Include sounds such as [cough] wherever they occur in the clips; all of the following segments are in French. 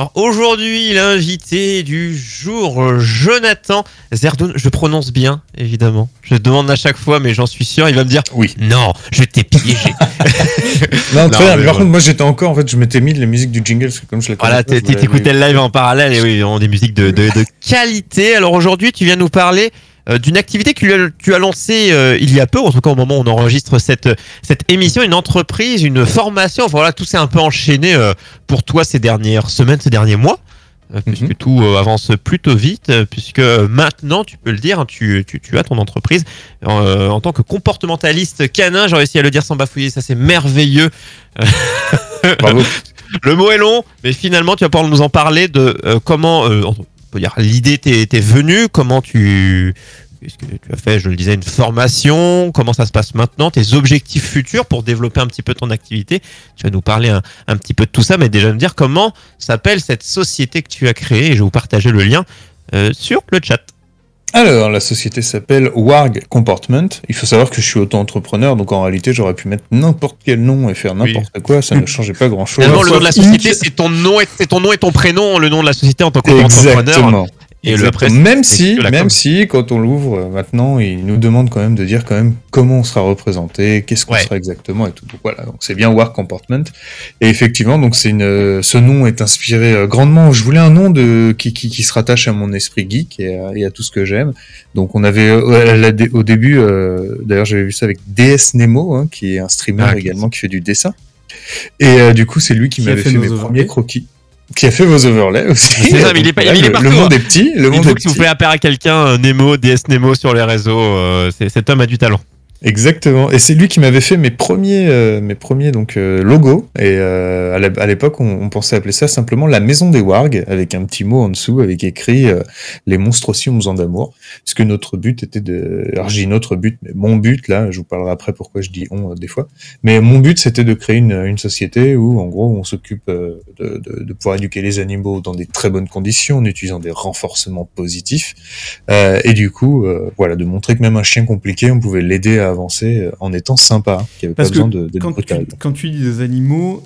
Alors aujourd'hui, l'invité du jour, Jonathan Zerdoun. Je prononce bien, évidemment. Je demande à chaque fois, mais j'en suis sûr, il va me dire Oui. Non, je t'ai piégé. [laughs] Non, très bien. mais Par voilà. contre, moi j'étais encore, en fait, je m'étais mis les musiques du jingle, parce que comme je la voilà, t'écoutais le live en parallèle et oui, on a des musiques de, de, de qualité. Alors aujourd'hui, tu viens nous parler d'une activité que tu as, lancée euh, il y a peu, en tout cas au moment où on enregistre cette, cette émission, une entreprise, une formation. Voilà, tout s'est un peu enchaîné euh, pour toi ces dernières semaines, ces derniers mois. euh, Puisque Mhm. tout euh, avance plutôt vite, euh, puisque maintenant, tu peux le dire, hein, tu, tu, tu as ton entreprise euh, en tant que comportementaliste canin. J'ai réussi à le dire sans bafouiller, ça c'est merveilleux. Bravo. [laughs] Le mot est long, mais finalement, tu vas pouvoir nous en parler de euh, comment, euh, l'idée t'est venue, comment tu, tu as fait, je le disais, une formation, comment ça se passe maintenant, tes objectifs futurs pour développer un petit peu ton activité. Tu vas nous parler un, petit peu de tout ça, mais déjà nous dire comment s'appelle cette société que tu as créée, et je vais vous partager le lien euh, sur le chat. Alors, la société s'appelle Warg Comportment. Il faut savoir que je suis auto-entrepreneur, donc en réalité, j'aurais pu mettre n'importe quel nom et faire n'importe quoi, ça ne [laughs] changeait pas grand-chose. Le nom de la société, c'est ton nom, et- c'est ton nom et ton prénom, le nom de la société en tant qu'entrepreneur. Exactement. Et le même si, même si, quand on l'ouvre euh, maintenant, il nous demande quand même de dire quand même comment on sera représenté, qu'est-ce qu'on Ouais. sera exactement et tout. Donc voilà, donc c'est bien Work Comportment. Et effectivement, donc c'est une, euh, ce nom est inspiré euh, grandement. Je voulais un nom de qui, qui, qui se rattache à mon esprit geek et à, et à tout ce que j'aime. Donc on avait au début, euh, d'ailleurs j'avais vu ça avec DS Nemo, hein, qui est un streamer Ah, également qui fait du dessin. Et euh, du coup, c'est lui qui, Qui m'avait fait mes premiers croquis. Qui a fait vos overlays aussi. [laughs] Ça, mais il est pas- il est le- partout, Le hein. monde est petit. Le Il monde faut est que si vous petit. faites appel à quelqu'un, euh, Nemo, DS Nemo sur les réseaux, euh, cet homme a du talent. Exactement. Et c'est lui qui m'avait fait mes premiers, euh, mes premiers donc euh, logos. Et euh, à l'époque, on, pensait appeler ça simplement la maison des wargs, avec un petit mot en dessous, avec écrit euh, les monstres aussi ont besoin d'amour. Parce que notre but était de, alors j'ai notre but, mais mon but là, je vous parlerai après pourquoi je dis on euh, des fois. Mais mon but c'était de créer une, une société où en gros on s'occupe euh, de, de, de pouvoir éduquer les animaux dans des très bonnes conditions, en utilisant des renforcements positifs. Et du coup, voilà, de montrer que même un chien compliqué, on pouvait l'aider à avancer euh, en étant sympa, hein, qu'il n'y avait Parce pas que besoin de, d'être Quand tu, brutal. quand tu dis des animaux,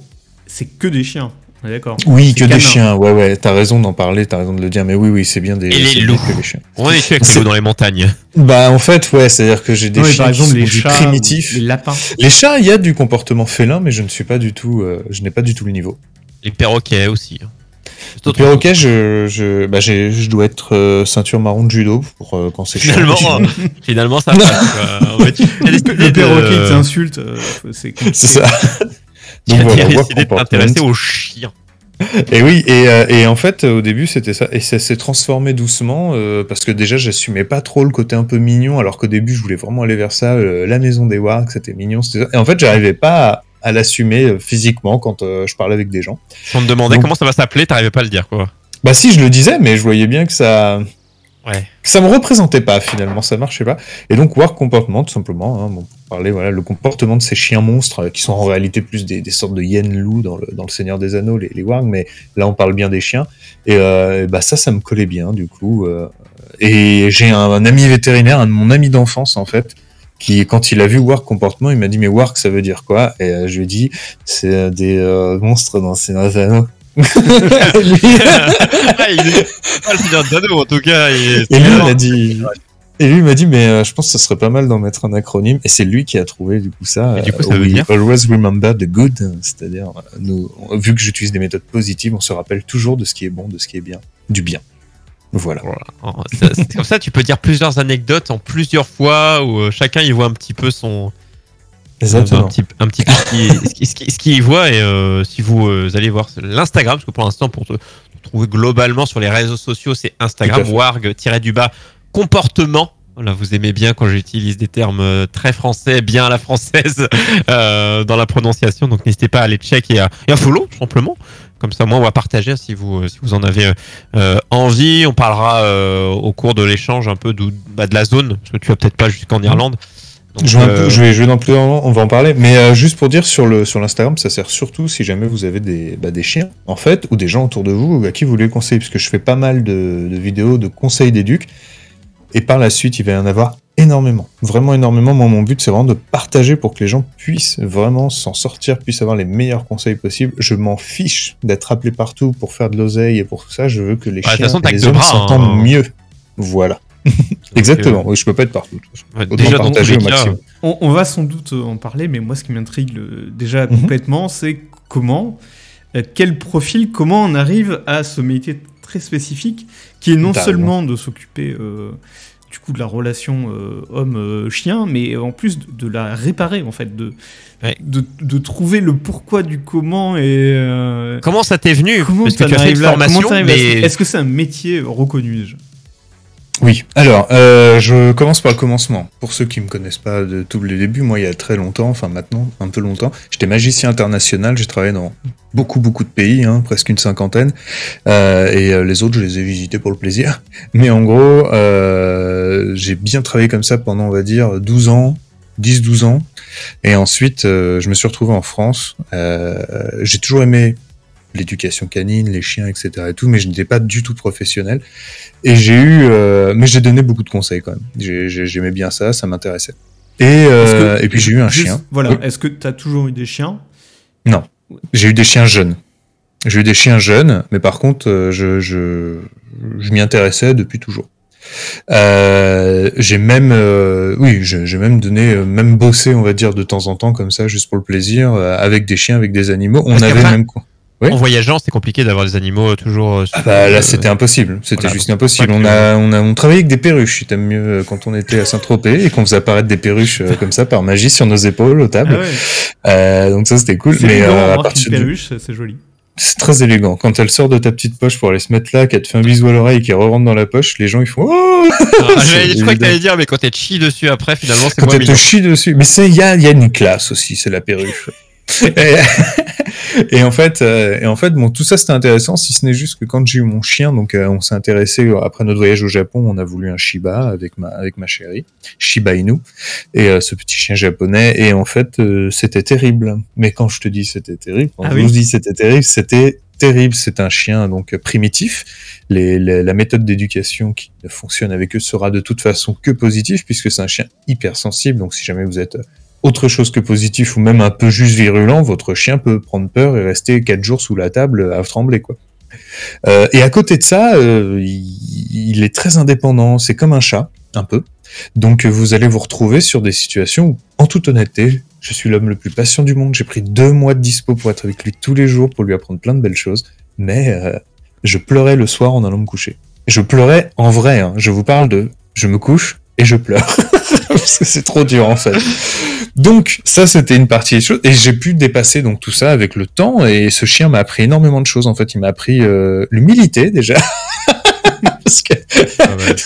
c'est que des chiens. On est d'accord Oui, C'est que des chiens, ouais, ouais, t'as raison d'en parler, t'as raison de le dire, mais oui, oui, c'est bien des Et les loups. que les chiens. On est avec les loups dans les montagnes. Bah, en fait, ouais, c'est-à-dire que j'ai des chiens par exemple, qui les sont chats, primitif. ou les lapins. Les chats, il y a du comportement félin, mais je ne suis pas du tout, euh, je n'ai pas du tout le niveau. Les perroquets aussi. Hein. Le perroquet, je, je, bah, j'ai, je dois être euh, ceinture marron de judo pour euh, quand c'est. Finalement, euh, [laughs] finalement, ça passe. En fait, Le perroquet qui t'insulte, euh, c'est [laughs] c'est ça. [laughs] Donc voilà, décidé de t'intéresser aux chiens. Et oui, et, euh, et en fait, au début, c'était ça. Et ça s'est transformé doucement, euh, parce que déjà, j'assumais pas trop le côté un peu mignon, alors qu'au début, je voulais vraiment aller vers ça, euh, la maison des Wargs, c'était mignon, ça. Et en fait, j'arrivais pas à, à l'assumer euh, physiquement quand euh, je parlais avec des gens. On te demandait Donc- comment ça va s'appeler, t'arrivais pas à le dire, quoi. Bah si, je le disais, mais je voyais bien que ça... Ouais. ça me représentait pas finalement, ça marchait pas. Et donc Warg Comportement, tout simplement, hein, bon, pour parler voilà le comportement de ces chiens monstres euh, qui sont en réalité plus des, des sortes de hyènes loups dans le, dans le Seigneur des Anneaux, les, les Wargs, mais là on parle bien des chiens. Et euh, bah ça, ça me collait bien du coup. euh, et j'ai un, un ami vétérinaire, un de mon ami d'enfance en fait, qui quand il a vu Warg Comportement, il m'a dit mais Warg ça veut dire quoi? Et euh, je lui ai dit c'est euh, des euh, monstres dans le Seigneur des Anneaux. [laughs] [laughs] Lui- Ah, il est pas le seigneur d'anneau, en tout cas. il est- Et lui, il m'a dit. Et lui il m'a dit, mais euh, je pense que ce serait pas mal d'en mettre un acronyme. Et c'est lui qui a trouvé du coup ça. Et du coup, ça euh, veut We dire Always remember the good, c'est-à-dire nous, vu que j'utilise des méthodes positives, on se rappelle toujours de ce qui est bon, de ce qui est bien, du bien. Voilà. C'est Comme ça, tu peux dire plusieurs anecdotes en plusieurs fois où euh, chacun y voit un petit peu son. Exactement. Un petit, un petit peu ce qu'il y voit. Et euh, si vous euh, allez voir l'Instagram, parce que pour l'instant, pour te trouver globalement sur les réseaux sociaux, c'est Instagram, warg-du-bas, comportement. Voilà, vous aimez bien quand j'utilise des termes très français, bien à la française [laughs] euh, dans la prononciation. Donc n'hésitez pas à aller check et à, et à follow, tout simplement. Comme ça, moi, on va partager si vous, si vous en avez euh, envie. On parlera euh, au cours de l'échange un peu d'où- bah, de la zone, parce que tu vas peut-être pas jusqu'en Irlande. Donc, Je vais, un peu- euh, je vais, vais dans plus on va en parler. Mais euh, juste pour dire sur le sur l'Instagram, ça sert surtout si jamais vous avez des, bah, des chiens, en fait, ou des gens autour de vous à qui vous voulez conseiller, parce que je fais pas mal de, de vidéos de conseils d'éduc. Et par la suite, il va y en avoir énormément, vraiment énormément. Moi, mon but, c'est vraiment de partager pour que les gens puissent vraiment s'en sortir, puissent avoir les meilleurs conseils possibles. Je m'en fiche d'être appelé partout pour faire de l'oseille et pour tout ça. Je veux que les Bah, chiens façon, et les hommes bras, s'entendent hein. mieux. Voilà. [laughs] [laughs] Exactement. Oui, je peux pas être partout. Ouais, déjà, partager au maximum. On, on va sans doute euh, en parler, mais moi, ce qui m'intrigue le- déjà Mhm. complètement, c'est comment, euh, quel profil, comment on arrive à ce métier très spécifique, qui est non seulement de s'occuper euh, du coup de la relation euh, homme-chien, mais en plus de, de la réparer, en fait, de, Ouais. de, de trouver le pourquoi du comment et euh, Comment ça t'est venu? Comment Parce que t'en tu as fait une formation, mais Est-ce que c'est un métier reconnu déjà? Oui, alors euh, je commence par le commencement. Pour ceux qui me connaissent pas de tous les débuts, moi il y a très longtemps, enfin maintenant un peu longtemps, j'étais magicien international, j'ai travaillé dans beaucoup beaucoup de pays, hein, presque une cinquantaine, euh, et euh, les autres je les ai visités pour le plaisir. [laughs] Mais en gros, euh, j'ai bien travaillé comme ça pendant on va dire 12 ans, 10-12 ans, et ensuite euh, je me suis retrouvé en France. J'ai toujours aimé l'éducation canine, les chiens, etc. et tout, mais je n'étais pas du tout professionnel. Et j'ai eu, euh, mais j'ai donné beaucoup de conseils quand même. J'ai- j'ai- J'aimais bien ça, ça m'intéressait. Et, euh, que- et puis j'ai eu un juste- chien. Voilà, Oui. est-ce que tu as toujours eu des chiens? J'ai eu des chiens jeunes. J'ai eu des chiens jeunes, mais par contre, euh, je, je, je m'y intéressais depuis toujours. Euh, j'ai même, euh, oui, j'ai même donné, même bossé, on va dire, de temps en temps comme ça, juste pour le plaisir, euh, avec des chiens, avec des animaux. On Parce avait même quoi. Oui. en voyageant, c'est compliqué d'avoir des animaux euh, toujours. euh, Ah bah là c'était impossible, c'était voilà, juste impossible. On a, on a on travaillait avec des perruches, c'était mieux euh, quand on était à Saint-Tropez et qu'on faisait apparaître des perruches comme ça par magie sur nos épaules aux tables. Ah ouais. Euh, donc ça c'était cool, C'est mais élégant, euh, à remarque, partir une du... perruche, c'est joli. c'est très élégant. Quand elle sort de ta petite poche pour aller se mettre là, qu'elle te fait un bisou à l'oreille et qu'elle re-rentre dans la poche, les gens ils font oh Ah, [laughs] je crois que t'allais dire, mais quand t'es chi dessus après, finalement, c'est quand elle te chie dessus. Mais c'est il y a, il y a une classe aussi, c'est la perruche. [laughs] et, [laughs] et en fait, euh, et en fait, bon, tout ça c'était intéressant, si ce n'est juste que quand j'ai eu mon chien, donc euh, on s'est intéressé euh, après notre voyage au Japon, on a voulu un Shiba avec ma avec ma chérie, Shiba Inu, et euh, ce petit chien japonais. Et en fait, c'était terrible. Mais quand je te dis c'était terrible, quand Ah je oui. vous dis c'était terrible, c'était terrible. C'est un chien donc primitif. Les, les- la méthode d'éducation qui fonctionne avec eux sera de toute façon que positive puisque c'est un chien hypersensible. Donc si jamais vous êtes autre chose que positif ou même un peu juste virulent, votre chien peut prendre peur et rester quatre jours sous la table à trembler quoi. Euh, et à côté de ça, euh, il, il est très indépendant. C'est comme un chat, un peu. Donc euh, vous allez vous retrouver sur des situations où, en toute honnêteté, je suis l'homme le plus patient du monde. J'ai pris deux mois de dispo pour être avec lui tous les jours, pour lui apprendre plein de belles choses. Mais euh, je pleurais le soir en allant me coucher. Je pleurais en vrai. hein. Je vous parle de, je me couche et je pleure [laughs] parce que c'est trop dur en fait. Donc ça c'était une partie des choses et j'ai pu dépasser donc tout ça avec le temps et ce chien m'a appris énormément de choses en fait. Il m'a appris euh, l'humilité déjà. [laughs] Parce que Ah ouais.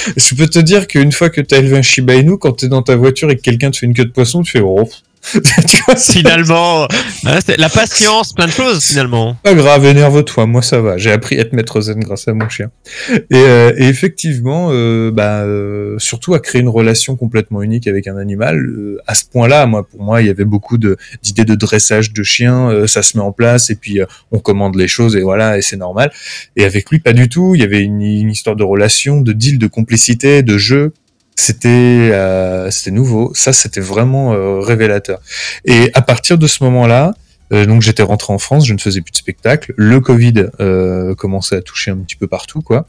[laughs] je peux te dire qu'une fois que tu as élevé un Shiba Inu, quand tu es dans ta voiture et que quelqu'un te fait une queue de poisson, tu fais oh. Tu vois, [laughs] Finalement, hein, la patience, plein de choses finalement. pas grave, énerve-toi, moi ça va. J'ai appris à être maître zen grâce à mon chien. Et, euh, et effectivement, euh, bah, euh, surtout à créer une relation complètement unique avec un animal. euh, à ce point-là, moi, pour moi, il y avait beaucoup d'idées de dressage de chiens. euh, ça se met en place et puis euh, on commande les choses et voilà, et c'est normal. Et avec lui, pas du tout. Il y avait une, une histoire de relation, de deal, de complicité, de jeu. C'était euh, c'était nouveau. Ça, c'était vraiment euh, révélateur. Et à partir de ce moment-là, euh, donc j'étais rentré en France, je ne faisais plus de spectacle. Le Covid euh, commençait à toucher un petit peu partout, quoi.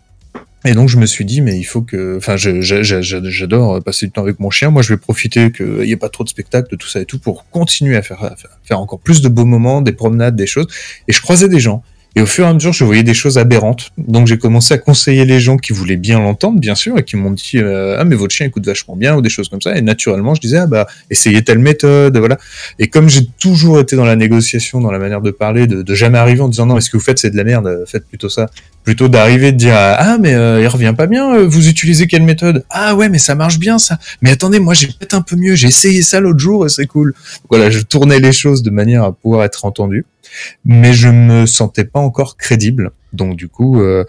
Et donc je me suis dit, mais il faut que, enfin, j'adore passer du temps avec mon chien. Moi, je vais profiter qu'il n'y ait pas trop de spectacles, de tout ça et tout, pour continuer à faire, à faire, faire encore plus de beaux moments, des promenades, des choses. Et je croisais des gens. Et au fur et à mesure, je voyais des choses aberrantes. Donc j'ai commencé à conseiller les gens qui voulaient bien l'entendre, bien sûr, et qui m'ont dit euh, ah mais votre chien écoute vachement bien ou des choses comme ça. Et naturellement, je disais ah bah essayez telle méthode, voilà. Et comme j'ai toujours été dans la négociation, dans la manière de parler, de, de jamais arriver en disant non, mais ce que vous faites c'est de la merde, faites plutôt ça. Plutôt d'arriver de dire ah mais euh, il revient pas bien, euh, vous utilisez quelle méthode? Ah ouais mais ça marche bien ça. Mais attendez moi j'ai peut-être un peu mieux, j'ai essayé ça l'autre jour et c'est cool. Voilà, je tournais les choses de manière à pouvoir être entendu, mais je me sentais pas encore crédible. Donc du coup euh,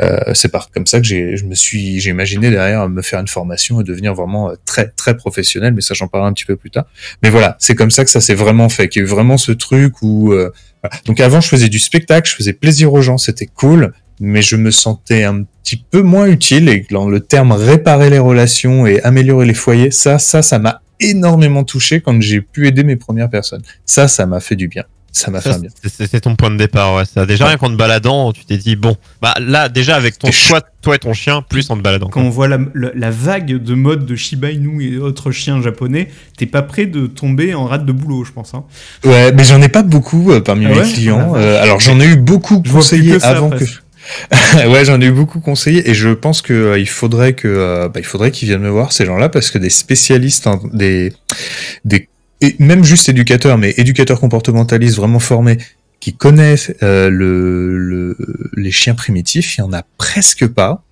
euh, c'est par comme ça que j'ai je me suis j'ai imaginé derrière me faire une formation et devenir vraiment euh, très très professionnel. Mais ça j'en parlerai un petit peu plus tard. Mais voilà, c'est comme ça que ça s'est vraiment fait. Qu'il y a eu vraiment ce truc où. euh, voilà. Donc avant, je faisais du spectacle, je faisais plaisir aux gens, c'était cool. mais je me sentais un petit peu moins utile et dans le terme réparer les relations et améliorer les foyers, ça, ça, ça m'a énormément touché quand j'ai pu aider mes premières personnes. Ça, ça m'a fait du bien. Ça m'a fait bien. c'est- ton point de départ, ouais. Ça, déjà, rien qu'en te baladant, tu t'es dit, bon, bah là, déjà, avec ton choix, toi et ton chien, plus en te baladant. Quand on voit la, la- la vague de mode de Shiba Inu et autres chiens japonais, t'es pas prêt de tomber en rate de boulot, je pense. Hein. Ouais, mais j'en ai pas beaucoup euh, parmi Ah mes ouais clients. Ah la Euh, alors j'en ai eu beaucoup Je vois plus conseillés que ça, avant que. [laughs] ouais, j'en ai eu beaucoup conseillé et je pense que euh, il faudrait que euh, bah, il faudrait qu'ils viennent me voir ces gens-là parce que des spécialistes, en- des des et même juste éducateurs, mais éducateurs comportementalistes vraiment formés qui connaissent euh, le, le les chiens primitifs, il y en a presque pas.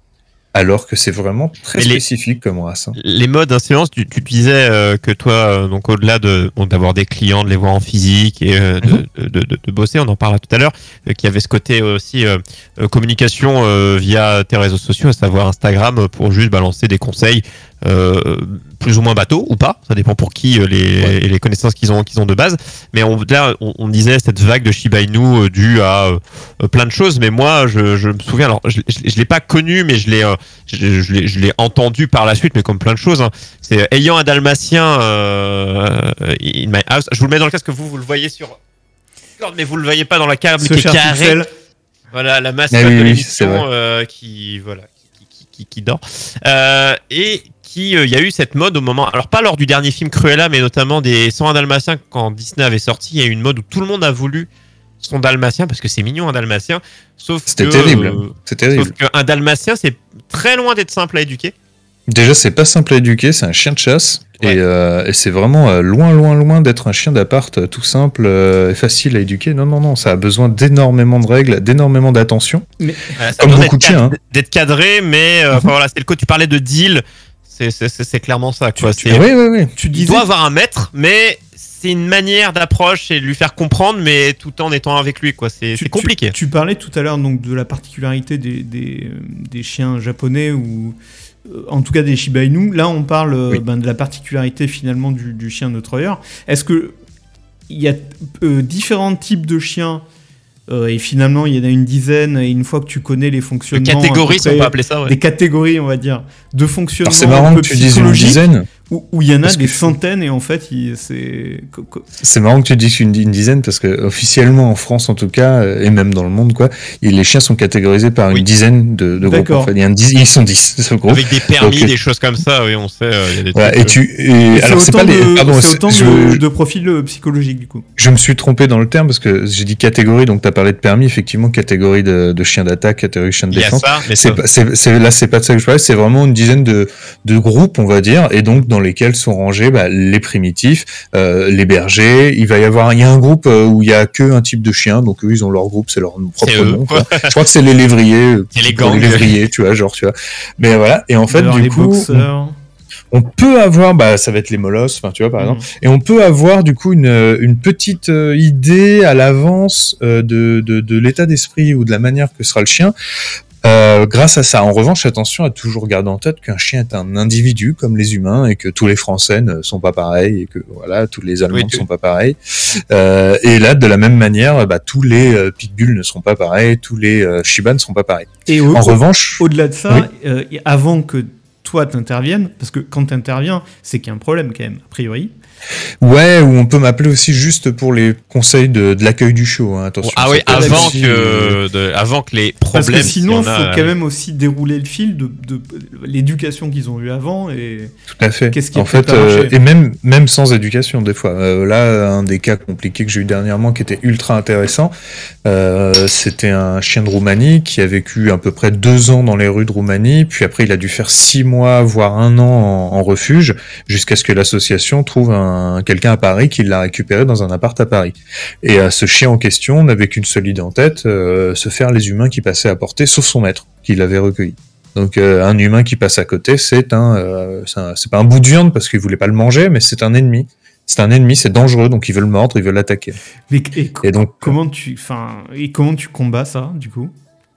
Alors que c'est vraiment très Mais les- spécifique comme race. hein. Les modes d'influence, tu, tu disais euh, que toi, euh, donc au-delà de bon, d'avoir des clients, de les voir en physique et euh, de, Mhm. de, de, de- de bosser, on en parlera tout à l'heure, qu'il y avait ce côté aussi communication via tes réseaux sociaux, à savoir Instagram, pour juste balancer des conseils euh, plus ou moins bateaux ou pas, ça dépend pour qui euh, les, Ouais. les connaissances qu'ils ont qu'ils ont de base. Mais on, là, on, on disait cette vague de Shiba Inu euh, due à euh, plein de choses. Mais moi, je, je me souviens, alors je, je, je l'ai pas connu, mais je l'ai euh, je, je l'ai- je l'ai entendu par la suite, mais comme plein de choses. hein. C'est euh, ayant un dalmatien euh, in my house. Je vous le mets dans le casque, vous vous le voyez sur. Mais vous le voyez pas dans la câble qui est carré. Pixel, Voilà la mascotte Ah oui, de l'émission euh, qui voilà qui, qui, qui, qui dort Euh, et qui euh, il y a eu cette mode au moment alors pas lors du dernier film Cruella mais notamment des 101 dalmatiens quand Disney avait sorti il y a eu une mode où tout le monde a voulu son dalmatien parce que c'est mignon un dalmatien sauf C'était que, terrible. euh, C'est terrible. sauf qu'un dalmatien c'est très loin d'être simple à éduquer Déjà, c'est pas simple à éduquer, c'est un chien de chasse. Ouais. Et, euh, et c'est vraiment loin, loin, loin d'être un chien d'appart tout simple euh, et facile à éduquer. Non, non, non, ça a besoin d'énormément de règles, d'énormément d'attention. Voilà, ça Comme beaucoup de d'être chiens, cad- d'être cadré mais enfin, voilà c'est le coup tu parlais de deal c'est clairement ça quoi Tu- c'est Oui, oui, oui. tu il doit avoir un maître, mais c'est une manière d'approche et de lui faire comprendre, mais tout en étant avec lui, quoi. C'est tu- compliqué. Tu, tu parlais tout à l'heure donc de la particularité des, des, euh, des chiens japonais ou euh, en tout cas des Shiba Inu. Là, on parle euh, Oui. ben, de la particularité finalement du, du chien neutroyeur. Est-ce que il y a euh, différents types de chiens euh, et finalement il y en a une dizaine et une fois que tu connais les Les fonctionnements, à peu catégories, si on près, peut appeler ça, ouais. des catégories, on va dire, de fonctionnement c'est un marrant peu que tu dises une dizaine. où où il y en a Parce des centaines et en fait c'est C'est marrant que tu dises une, une dizaine parce que officiellement en France en tout cas euh, et même dans le monde quoi, et les chiens sont catégorisés par une Oui. dizaine de, de groupes. D'accord. En fait. Il y a un dix- ils sont 10 [laughs] ce groupe. Avec des permis, Ok. des choses comme ça, oui, on sait. euh, Il y a des Voilà, trucs, et euh, tu et alors c'est pas les de- pardon c'est c'est- autant je, de, de profils euh, psychologiques du coup. je me suis trompé dans le terme parce que j'ai dit catégorie donc tu as parlé de permis effectivement catégorie de, de chiens d'attaque catégorie de chiens de défense c'est là, c'est pas de ça que je parlais, c'est vraiment une dizaine de, de groupes, on va dire, et donc dans lesquels sont rangés bah, les primitifs, euh, les bergers. Il va y avoir, il y a un groupe euh, où il y a que un type de chien, donc eux, ils ont leur groupe, c'est leur propre nom. quoi. [laughs] je crois que c'est les lévriers, euh, les gangs. lévriers, tu vois, genre, tu vois. Mais voilà, et en fait, du les coup, boxeurs. On peut avoir, bah, ça va être les molosses, enfin, tu vois, par Mhm. exemple, et on peut avoir du coup une, une petite euh, idée à l'avance euh, de, de, de l'état d'esprit ou de la manière que sera le chien. Euh, grâce à ça, en revanche, attention à toujours garder en tête qu'un chien est un individu comme les humains et que tous les Français ne sont pas pareils et que voilà, tous les Allemands Oui, ne sont pas pareils. Euh, et là, de la même manière, bah, tous les euh, pitbulls ne seront pas pareils, tous les euh, Shiba ne seront pas pareils. Et au- En revanche, au-delà de ça, euh, avant que toi t'interviennes, parce que quand t'interviens, c'est qu'il y a un problème quand même, a priori. Ouais, ou on peut m'appeler aussi juste pour les conseils de, de l'accueil du show. Hein, attention. Ah oui, avant euh, que, de- avant que les Parce problèmes. que sinon, il faut a, quand même aussi dérouler le fil de, de l'éducation qu'ils ont eue avant. Et Tout à fait. Qu'est-ce qui en fait, euh, et même même sans éducation des fois. Euh, là, un des cas compliqués que j'ai eu dernièrement, qui était ultra intéressant, euh, c'était un chien de Roumanie qui a vécu à peu près deux ans dans les rues de Roumanie, puis après il a dû faire six mois, voire un an en, en refuge, jusqu'à ce que l'association trouve un quelqu'un à Paris qui l'a récupéré dans un appart à Paris. Et euh, ce chien en question n'avait qu'une seule idée en tête, euh, se faire les humains qui passaient à portée, sauf son maître, qui l'avait recueilli. Donc euh, un humain qui passe à côté, c'est un, c'est pas un bout de viande parce qu'il voulait pas le manger, mais c'est un ennemi. C'est un ennemi, c'est dangereux, donc il veut le mordre, il veut l'attaquer. Mais- et co- Et donc, comment tu, enfin, et comment tu combats ça, du coup?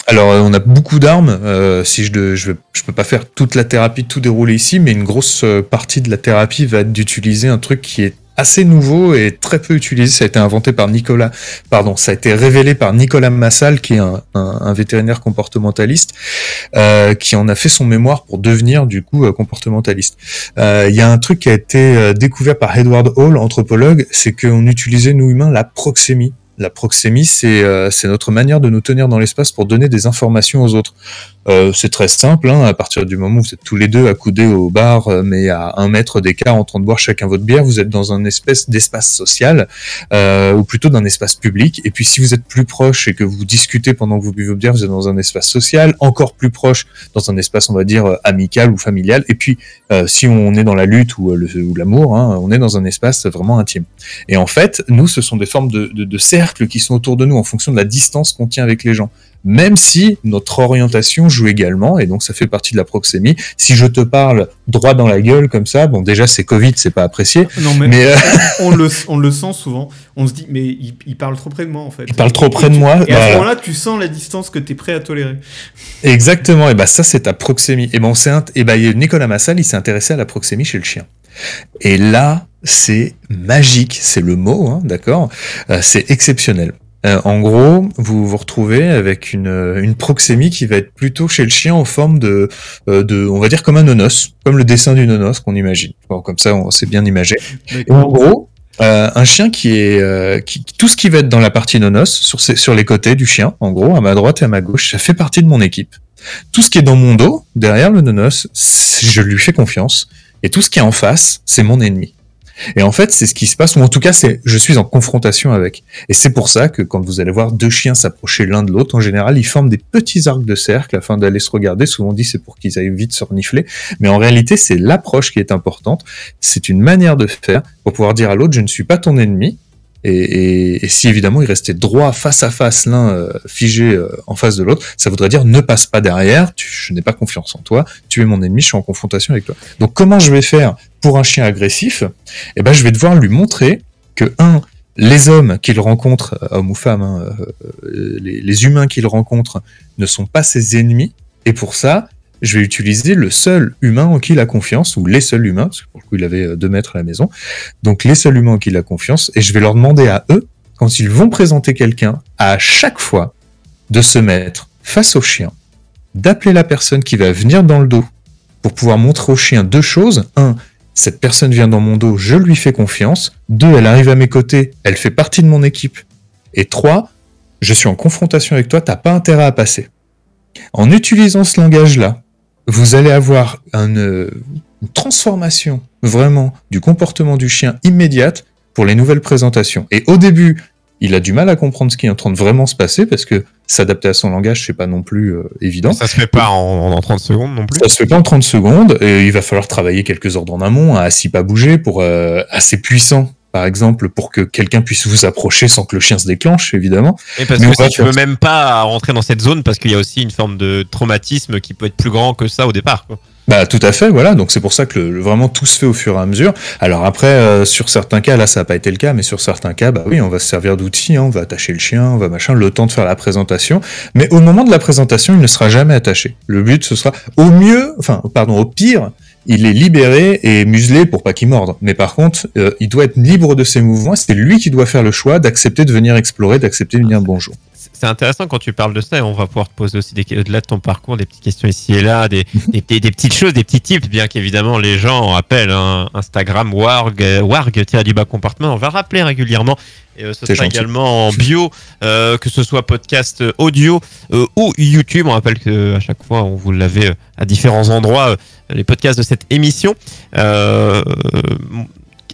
Alors euh, on a beaucoup d'armes. euh, si je, de- je, je peux pas faire toute la thérapie, tout dérouler ici, mais une grosse euh, partie de la thérapie va être d'utiliser un truc qui est assez nouveau et très peu utilisé. Ça a été inventé par Nicolas, pardon, ça a été révélé par Nicolas Massal, qui est un, vétérinaire comportementaliste, qui en a fait son mémoire pour devenir du coup comportementaliste. Il y a un truc qui a été découvert par Edward Hall, anthropologue, c'est qu'on utilisait nous humains la proxémie la proxémie, c'est notre manière de nous tenir dans l'espace pour donner des informations aux autres. Euh, c'est très simple, hein, à partir du moment où vous êtes tous les deux accoudés au bar, euh, mais à un mètre d'écart en train de boire chacun votre bière, vous êtes dans un espèce d'espace social, euh, ou plutôt d'un espace public. Et puis si vous êtes plus proche et que vous discutez pendant que vous buvez votre bière, vous êtes dans un espace social, encore plus proche dans un espace, on va dire, amical ou familial. Et puis si on est dans la lutte ou l'amour, hein, on est dans un espace vraiment intime. Et en fait, nous, ce sont des formes de, de, de cercles qui sont autour de nous en fonction de la distance qu'on tient avec les gens même si notre orientation joue également, et donc ça fait partie de la proxémie. Si je te parle droit dans la gueule comme ça, bon déjà c'est Covid, c'est pas apprécié. Non mais, euh, on, le, on le sent souvent. On se dit mais il, parle trop près de moi en fait. Il parle trop près de moi. Et à ce moment-là, tu sens la distance que tu es prêt à tolérer. Exactement. Et bah ça c'est ta proxémie. Et ben et bah, Nicolas Massal, il s'est intéressé à la proxémie chez le chien. Et là, c'est magique, c'est le mot, hein, d'accord euh, C'est exceptionnel. Euh, en gros, vous vous retrouvez avec une, une proxémie qui va être plutôt chez le chien en forme de, euh, de on va dire comme un nonos, comme le dessin du nonos qu'on imagine. comme ça, on s'est bien imagé. en gros, euh, un chien qui est qui, tout ce qui va être dans la partie nonos sur sur les côtés du chien, en gros, à ma droite et à ma gauche, ça fait partie de mon équipe. Tout ce qui est dans mon dos, derrière le nonos, je lui fais confiance. Et tout ce qui est en face, c'est mon ennemi. Et en fait, c'est ce qui se passe, ou en tout cas, c'est je suis en confrontation avec. Et c'est pour ça que quand vous allez voir deux chiens s'approcher l'un de l'autre, en général, ils forment des petits arcs de cercle afin d'aller se regarder. Souvent dit c'est pour qu'ils aillent vite se renifler. Mais en réalité, c'est l'approche qui est importante. C'est une manière de faire pour pouvoir dire à l'autre, je ne suis pas ton ennemi, et, si évidemment ils restaient droits face à face, l'un euh, figé euh, en face de l'autre, ça voudrait dire ne passe pas derrière, je n'ai pas confiance en toi, tu es mon ennemi, je suis en confrontation avec toi. Donc comment je vais faire pour un chien agressif? Eh ben je vais devoir lui montrer que un, les hommes qu'il rencontre, euh, hommes ou femmes, hein, les, les humains qu'il rencontre ne sont pas ses ennemis, et pour ça, je vais utiliser le seul humain en qui il a confiance, ou les seuls humains, parce que pour le coup il avait euh, deux mètres à la maison, donc les seuls humains en qui il a confiance, et je vais leur demander à eux, quand ils vont présenter quelqu'un, à chaque fois de se mettre face au chien, d'appeler la personne qui va venir dans le dos, pour pouvoir montrer au chien deux choses. Un, cette personne vient dans mon dos, je lui fais confiance. Deux, elle arrive à mes côtés, elle fait partie de mon équipe. Et trois, je suis en confrontation avec toi, t'as pas intérêt à passer. En utilisant ce langage-là, vous allez avoir une, transformation vraiment du comportement du chien immédiate pour les nouvelles présentations. Et au début, il a du mal à comprendre ce qui est en train de vraiment se passer parce que s'adapter à son langage, c'est pas non plus euh, évident. Ça se fait pas en, en, 30 secondes non plus. Ça se fait pas en 30 secondes et il va falloir travailler quelques ordres en amont à assis pas bouger pour euh, assez puissant par exemple, pour que quelqu'un puisse vous approcher sans que le chien se déclenche, évidemment. Et parce que si tu veux même pas rentrer dans cette zone, parce qu'il y a aussi une forme de traumatisme qui peut être plus grand que ça au départ. Bah tout à fait, voilà. Donc c'est pour ça que vraiment tout se fait au fur et à mesure. Alors après, euh, sur certains cas, là ça n'a pas été le cas, mais sur certains cas, bah oui, on va se servir d'outils, hein. on va attacher le chien, on va machin, le temps de faire la présentation. Mais au moment de la présentation, il ne sera jamais attaché. Le but, ce sera au mieux, enfin pardon, au pire, il est libéré et muselé pour pas qu'il morde. Mais par contre, euh, il doit être libre de ses mouvements. C'est lui qui doit faire le choix d'accepter de venir explorer, d'accepter de venir bonjour. C'est intéressant quand tu parles de ça et on va pouvoir te poser aussi au-delà de ton parcours des petites questions ici et là, des, [laughs] des, des, petites choses, des petits tips, bien qu'évidemment les gens appellent hein, Instagram warg, warg du bas comportement. On va rappeler régulièrement et euh, ce sera également en bio, euh, que ce soit podcast audio euh, ou YouTube. On rappelle que à chaque fois, on vous l'avait à différents endroits, les podcasts de cette émission.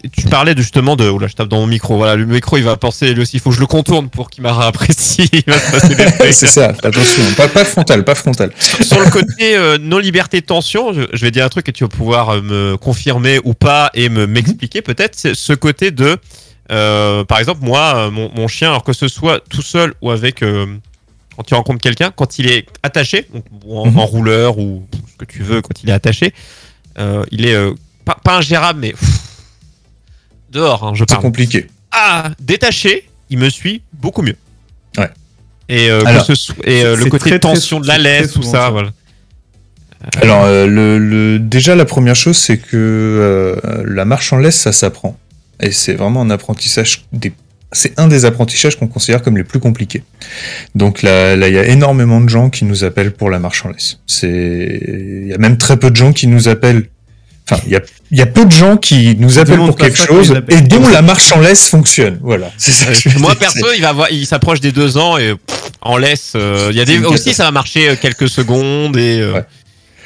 Tu parlais justement de. Oula, je tape dans mon micro. Voilà, le micro, il va penser lui aussi. Il faut que je le contourne pour qu'il m'apprécie. [laughs] C'est ça, attention. Pas, pas, frontal, pas frontal. Sur le côté non-liberté tension, je, je, vais dire un truc et tu vas pouvoir me confirmer ou pas et me m'expliquer peut-être. C'est ce côté de. Euh, par exemple, moi, euh, mon, chien, alors que ce soit tout seul ou avec. Euh, quand tu rencontres quelqu'un, quand il est attaché, en, mhm. rouleur ou ce que tu veux, quand il est attaché, il est pas, ingérable, mais dehors, hein, je parle. C'est compliqué. Ah, détaché, il me suit beaucoup mieux. Ouais. Et, ce, et le côté tension de la laisse, tout ça, voilà. Alors, le, déjà, la première chose, c'est que la marche en laisse, ça s'apprend. et c'est vraiment un apprentissage des c'est un des apprentissages qu'on considère comme les plus compliqués. Donc là, là, il y a énormément de gens qui nous appellent pour la marche en laisse. C'est, il y a même très peu de gens qui nous appellent. Enfin, il y a, il y a peu de gens qui nous appellent pour quelque chose et dont la marche en laisse fonctionne. Voilà. C'est ça. que je veux Moi perso, il va voir, il s'approche des deux ans et pff, en laisse. euh, Il y a des aussi, ça va marcher euh, quelques secondes et euh, Ouais.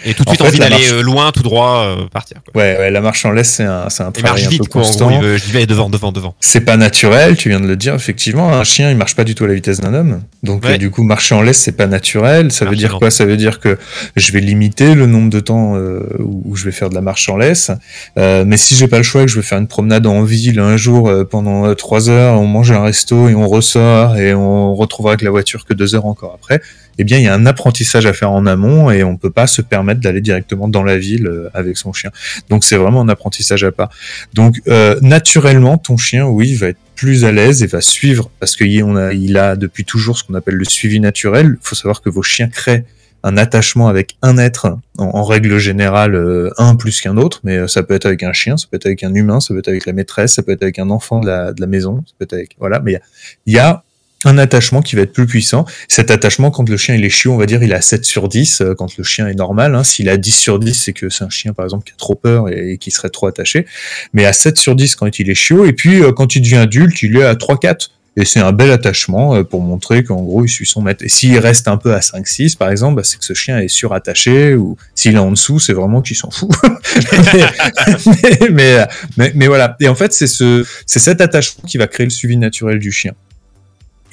Et tout de En suite fait, envie d'aller marche- euh, loin, tout droit, euh, partir. Quoi. Ouais, ouais, la marche en laisse, c'est un, c'est un Il travail marche un peu vite, quoi. En constant. gros, il veut- j'y vais devant, devant, devant. C'est pas naturel, tu viens de le dire, effectivement. Un chien, il marche pas du tout à la vitesse d'un homme. Donc, Ouais. du coup, marcher en laisse, c'est pas naturel. Ça veut dire lent. quoi? Ça veut dire que je vais limiter le nombre de temps euh, où je vais faire de la marche en laisse. Mais si j'ai pas le choix et que je veux faire une promenade en ville un jour pendant trois heures, on mange un resto et on ressort et on retrouvera avec la voiture que deux heures encore après, eh bien, il y a un apprentissage à faire en amont et on peut pas se permettre d'aller directement dans la ville euh, avec son chien. Donc, c'est vraiment un apprentissage à part. Donc euh, naturellement, ton chien, oui, va être plus à l'aise et va suivre parce qu'il a, il a depuis toujours ce qu'on appelle le suivi naturel. Il faut savoir que vos chiens créent un attachement avec un être, en, règle générale, euh, un plus qu'un autre, mais euh, ça peut être avec un chien, ça peut être avec un humain, ça peut être avec la maîtresse, ça peut être avec un enfant de la, de la maison, ça peut être avec... Voilà, mais il y a- y a un attachement qui va être plus puissant. Cet attachement, quand le chien il est chiot, on va dire il a 7 sur 10, euh, quand le chien est normal. Hein. S'il a 10 sur 10, c'est que c'est un chien, par exemple, qui a trop peur et, qui serait trop attaché. Mais à 7 sur 10 quand il est chiot, et puis euh, quand il devient adulte, il est à 3-4. Et c'est un bel attachement euh, pour montrer qu'en gros, il suit son maître. Et s'il reste un peu à 5-6, par exemple, bah, c'est que ce chien est surattaché, ou s'il est en dessous, c'est vraiment qu'il s'en fout. [laughs] mais, mais- mais voilà. Et en fait, c'est ce, c'est cet attachement qui va créer le suivi naturel du chien.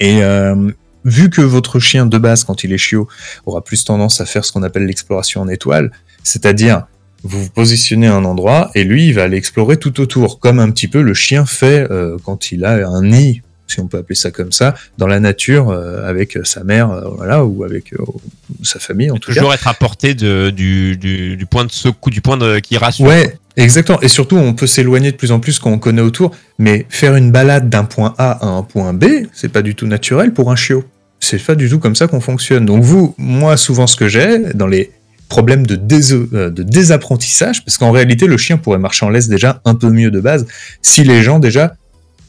Et euh, vu que votre chien de base, quand il est chiot, aura plus tendance à faire ce qu'on appelle l'exploration en étoile, c'est-à-dire vous vous positionnez à un endroit et lui, il va aller explorer tout autour, comme un petit peu le chien fait euh, quand il a un nid, si on peut appeler ça comme ça, dans la nature euh, avec sa mère, euh, voilà, ou avec sa famille en tout cas. Toujours être à portée de, du, du, du point de secours, du point de, qui rassure. Ouais, exactement. Et surtout, on peut s'éloigner de plus en plus quand on connaît autour. Mais faire une balade d'un point A à un point B, c'est pas du tout naturel pour un chiot. C'est pas du tout comme ça qu'on fonctionne. Donc vous, moi, souvent, ce que j'ai dans les problèmes de, dés- euh, de désapprentissage, parce qu'en réalité, le chien pourrait marcher en laisse déjà un peu mieux de base, si les gens déjà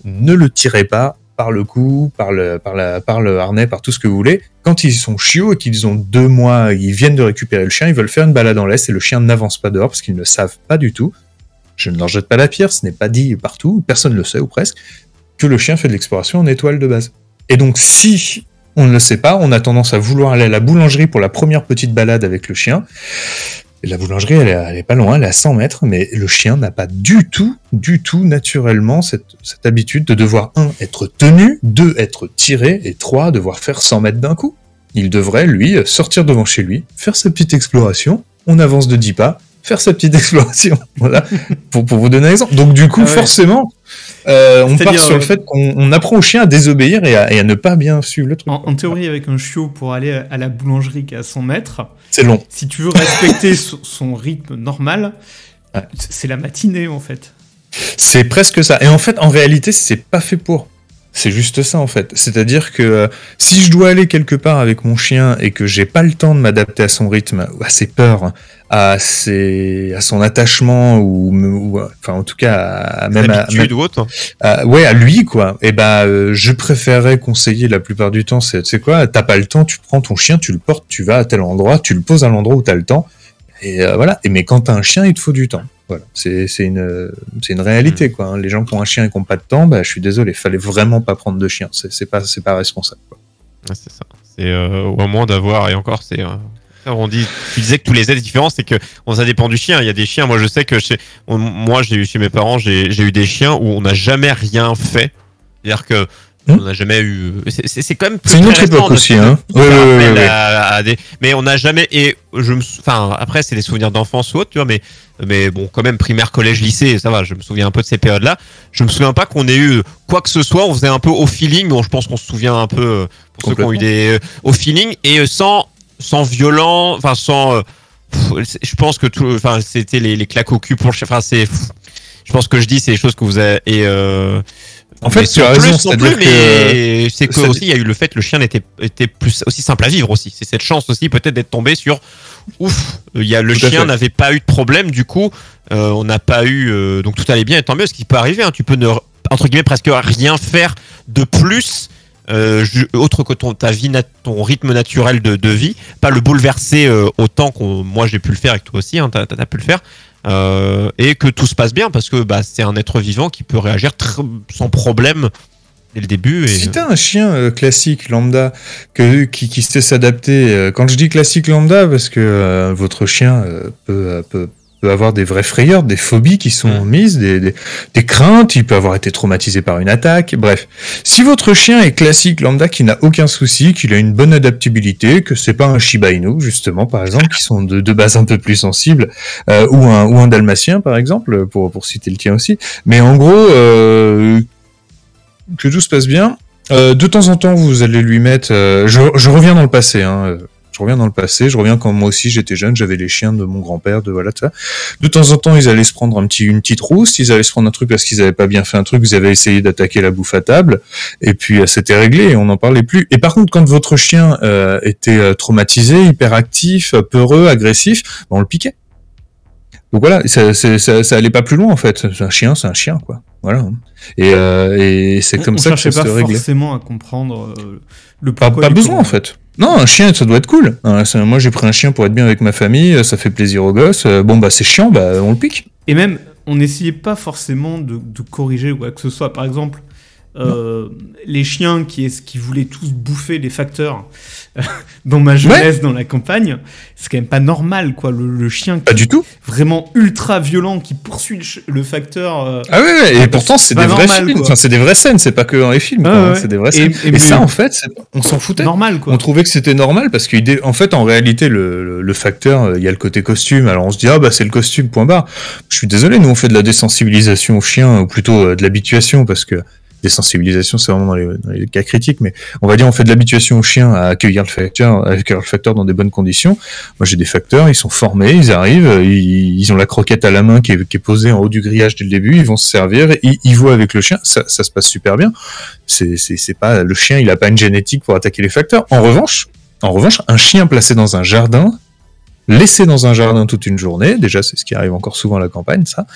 ne le tiraient pas par le cou, par le, harnais, par tout ce que vous voulez. Quand ils sont chiots et qu'ils ont deux mois, ils viennent de récupérer le chien, ils veulent faire une balade en laisse et le chien n'avance pas dehors parce qu'ils ne savent pas du tout. Je ne leur jette pas la pierre, ce n'est pas dit partout, personne ne le sait ou presque, que le chien fait de l'exploration en étoile de base. Et donc si on ne le sait pas, on a tendance à vouloir aller à la boulangerie pour la première petite balade avec le chien. La boulangerie, elle est, elle est pas loin, elle est à 100 mètres, mais le chien n'a pas du tout, du tout naturellement cette, cette habitude de devoir, un, être tenu, deux, être tiré, et trois, devoir faire 100 mètres d'un coup. Il devrait, lui, sortir devant chez lui, faire sa petite exploration, on avance de 10 pas, faire sa petite [laughs] exploration. Voilà, pour, pour vous donner un exemple. Donc du coup, Ah ouais. forcément, euh, on part sur le euh, fait qu'on on apprend au chien à désobéir et à, et à ne pas bien suivre le truc. En, en théorie, avec un chiot pour aller à la boulangerie qui est à 100 mètres, C'est long. si tu veux respecter [laughs] son, son rythme normal, Ouais. c'est la matinée en fait. C'est presque ça. Et en fait, en réalité, c'est pas fait pour. C'est juste ça en fait. C'est-à-dire que euh, si je dois aller quelque part avec mon chien et que j'ai pas le temps de m'adapter à son rythme, ou à ses peurs, à ses, à son attachement ou, ou, enfin en tout cas à, même à, ou autre. à- ouais à lui quoi. Et ben euh, je préférerais conseiller la plupart du temps, c'est tu sais quoi, t'as pas le temps, tu prends ton chien, tu le portes, tu vas à tel endroit, tu le poses à l'endroit où t'as le temps. Et euh, voilà. Et mais quand t'as un chien, il te faut du temps. Voilà. C'est une c'est une réalité quoi. hein. Les gens qui ont un chien et qui ont pas de temps, bah je suis désolé, fallait vraiment pas prendre de chien. C'est pas c'est pas responsable. Ouais, c'est ça. C'est euh, au moment d'avoir, et encore, c'est. euh, on dit, tu disais que tous les aides différents, c'est que bon, ça dépend du chien. Il y a des chiens, moi je sais que chez, on- moi j'ai eu chez mes parents, j'ai eu des chiens où on n'a jamais rien fait. C'est-à-dire que Hmm. On n'a jamais eu. C'est c'est- quand même. C'est une autre époque aussi, hein. à- à des- Mais on n'a jamais. Et je me. Enfin, après, c'est des souvenirs d'enfance ou autre, tu vois, mais, mais bon, quand même, primaire, collège, lycée, ça va, je me souviens un peu de ces périodes-là. Je me souviens pas qu'on ait eu quoi que ce soit, on faisait un peu au feeling, bon, je pense qu'on se souvient un peu, euh, pour ceux qui ont eu des. euh, au feeling, et euh, sans, sans violent, enfin, sans. euh, pff, je pense que tout. Enfin, c'était les, les claques au cul pour. Enfin, c'est. Je pense que je dis, c'est des choses que vous avez. Et, euh, En fait, tu as raison, plus, que c'est que c'est- aussi il y a eu le fait que le chien était était plus aussi simple à vivre aussi. C'est cette chance aussi peut-être d'être tombé sur ouf, il y a le Tout chien n'avait pas eu de problème du coup, euh, on n'a pas eu euh, donc tout allait bien et tant mieux ce qui peut arriver hein. tu peux ne entre guillemets presque rien faire de plus euh, autre que ton ta vie ton rythme naturel de, de vie, pas le bouleverser autant qu'on moi j'ai pu le faire avec toi aussi hein, t'as t'as pu le faire. Euh, et que tout se passe bien parce que bah, c'est un être vivant qui peut réagir sans problème dès le début. Si t'as un chien euh, classique lambda qui, qui sait s'adapter, euh, quand je dis classique lambda, parce que votre chien peut, peut avoir des vraies frayeurs, des phobies qui sont Mm. mises, des, des, des craintes, il peut avoir été traumatisé par une attaque, bref. Si votre chien est classique lambda qui n'a aucun souci, qu'il a une bonne adaptabilité, que c'est pas un Shiba Inu justement par exemple, qui sont de, de base un peu plus sensibles, euh, ou un ou un dalmatien par exemple, pour pour citer le tien aussi. Mais en gros, euh, que tout se passe bien. Euh, de temps en temps, vous allez lui mettre. euh, je, je reviens dans le passé. Hein, euh, je reviens dans le passé. Je reviens quand moi aussi j'étais jeune. J'avais les chiens de mon grand-père, de voilà tout ça. De temps en temps, ils allaient se prendre un petit, une petite rousse. Ils allaient se prendre un truc parce qu'ils avaient pas bien fait un truc. Vous avez essayé d'attaquer la bouffe à table. Et puis euh, c'était réglé et on n'en parlait plus. Et par contre, quand votre chien euh, était euh, traumatisé, hyperactif, peureux, agressif, ben, on le piquait. Donc voilà, ça, ça, ça allait pas plus loin en fait. C'est un chien, c'est un chien quoi. Voilà. Et, euh, et c'est comme on ça que ça se pas réglait. forcément à comprendre euh, le Pas, besoin en fait. Non, un chien, ça doit être cool. Hein, moi, j'ai pris un chien pour être bien avec ma famille, ça fait plaisir aux gosses. Euh, Bon, bah, c'est chiant, bah, on le pique. Et même, on n'essayait pas forcément de, de corriger ou quoi que ce soit. Par exemple, euh, les chiens qui, est- qui voulaient tous bouffer les facteurs dans ma jeunesse, dans la campagne, c'est quand même pas normal, quoi. Le, le chien Pas qui du tout. vraiment ultra violent qui poursuit le, facteur. euh, Ah ouais, ouais, et Ah, pourtant, c'est pas des vrais normal, films. quoi. Enfin, c'est des vraies scènes, c'est pas que dans les films. Hein, ouais. C'est des vraies Et- scènes. et ça, en fait, c'est- on s'en foutait. normal, quoi. On trouvait que c'était normal parce qu'en fait, en réalité, le, le, facteur, euh, il y a le côté costume. Alors on se dit, ah bah c'est le costume, point barre. Je suis désolé, nous on fait de la désensibilisation aux chiens, ou plutôt euh, de l'habituation, parce que désensibilisation c'est vraiment dans les, cas critiques, mais on va dire on fait de l'habituation aux chiens à accueillir le facteur, à accueillir le facteur dans des bonnes conditions. Moi j'ai des facteurs, ils sont formés, ils arrivent, ils, ont la croquette à la main qui est, posée en haut du grillage dès le début, ils vont se servir, ils, voient avec le chien, ça, se passe super bien. C'est pas le chien, il a pas une génétique pour attaquer les facteurs. En revanche, en revanche, un chien placé dans un jardin, laissé dans un jardin toute une journée, déjà c'est ce qui arrive encore souvent à la campagne, ça,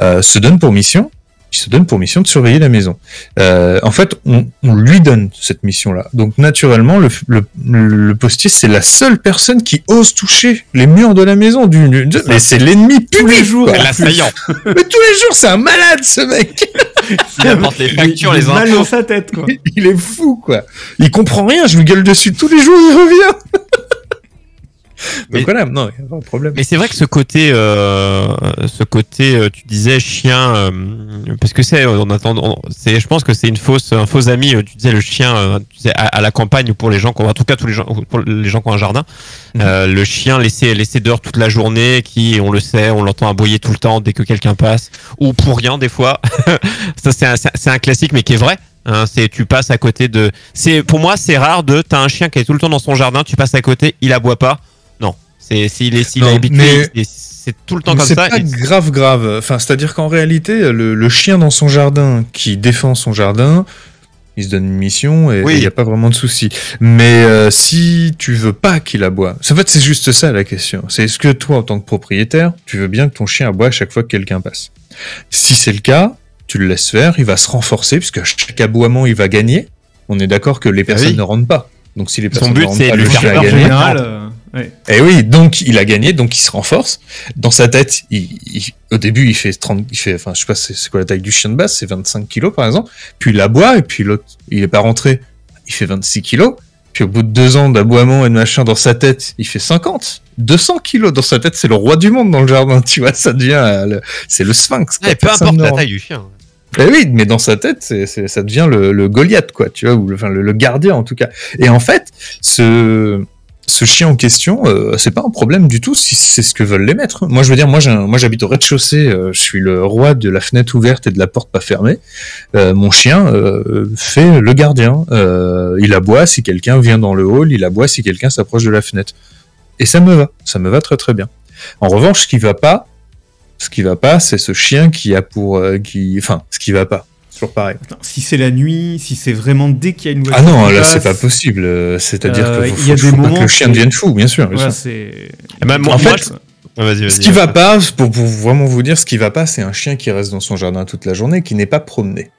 euh, se donne pour mission, il se donne pour mission de surveiller la maison. Euh, en fait, on, on lui donne cette mission-là. Donc naturellement, le, le, le postier, c'est la seule personne qui ose toucher les murs de la maison. Du, du- de- mais c'est l'ennemi Tous les jours. L'assaillant. [laughs] Mais tous les jours, c'est un malade, ce mec. [laughs] Il apporte les factures, Il- il les a mal dans sa tête, quoi. Il est fou, quoi. Il comprend rien. Je lui gueule dessus tous les jours, il revient. Mais- Donc voilà, non, il n'y a pas de problème. Mais c'est vrai que ce côté, euh, ce côté, euh, tu disais chien, euh, parce que c'est, on attend, on- c'est, je pense que c'est une fausse, un faux ami. euh, Tu disais le chien, euh, tu disais, à, à la campagne ou pour les gens, qui ont- en tout cas tous les gens, pour les gens qui ont un jardin, Mhm. euh, le chien laissé, laissé dehors toute la journée, qui, on le sait, on l'entend aboyer tout le temps dès que quelqu'un passe, ou pour rien des fois. [laughs] Ça c'est un, c'est un- c'est un classique, mais qui est vrai. Hein, c'est tu passes à côté de. C'est pour moi c'est rare de. T'as un chien qui est tout le temps dans son jardin, tu passes à côté, il aboie pas. C'est s'il est s'il habitué, c'est tout le temps Mais comme c'est ça. pas et- grave, grave. Enfin, c'est-à-dire qu'en réalité, le, le chien dans son jardin qui défend son jardin, il se donne une mission et il Oui. n'y a pas vraiment de souci. Mais euh, si tu veux pas qu'il aboie, en fait, c'est juste ça la question. C'est est-ce que toi, en tant que propriétaire, tu veux bien que ton chien aboie à chaque fois que quelqu'un passe? Si c'est le cas, tu le laisses faire, il va se renforcer puisque à chaque aboiement, il va gagner. On est d'accord que les personnes oui. ne rentrent pas. Donc si les Son personnes but, ne rentrent c'est pas, le lui faire peur général, euh, ouais. Et oui, donc il a gagné, donc il se renforce. Dans sa tête, il, il- au début, il fait 30, il fait, enfin, je sais pas, c'est quoi la taille du chien de base, c'est 25 kilos par exemple. Puis il aboie, et puis l'autre, il est pas rentré, il fait 26 kilos. Puis au bout de deux ans d'aboiement et de machin dans sa tête, il fait 50, 200 kilos dans sa tête. C'est le roi du monde dans le jardin, [laughs] tu vois. Ça devient, euh, le- c'est le sphinx. quoi. Ouais, peu importe la taille du chien. Eh oui, mais dans sa tête, c'est, c'est- ça devient le, le Goliath, quoi, tu vois, ou le, enfin, le, le gardien en tout cas. Et en fait, ce, ce chien en question, euh, c'est pas un problème du tout si c'est ce que veulent les maîtres. Moi, je veux dire, moi, moi, j'habite au rez-de-chaussée, euh, je suis le roi de la fenêtre ouverte et de la porte pas fermée. Euh, mon chien fait le gardien. Il aboie si quelqu'un vient dans le hall, il aboie si quelqu'un s'approche de la fenêtre. Et ça me va, ça me va très très bien. En revanche, ce qui va pas, ce qui va pas, c'est ce chien qui a pour, qui, enfin, ce qui va pas. Toujours pareil. Attends, si c'est la nuit, si c'est vraiment dès qu'il y a une Ah voiture. non, qui là c'est pas possible. Euh, C'est-à-dire Euh, que il faut, y a des faut moments que le chien où- devienne fou, bien sûr. bien Ouais, sûr. c'est. Moi- En moi, fait. Ce qui va pas, pour, pour vraiment vous dire, ce qui va pas, c'est un chien qui reste dans son jardin toute la journée, qui n'est pas promené.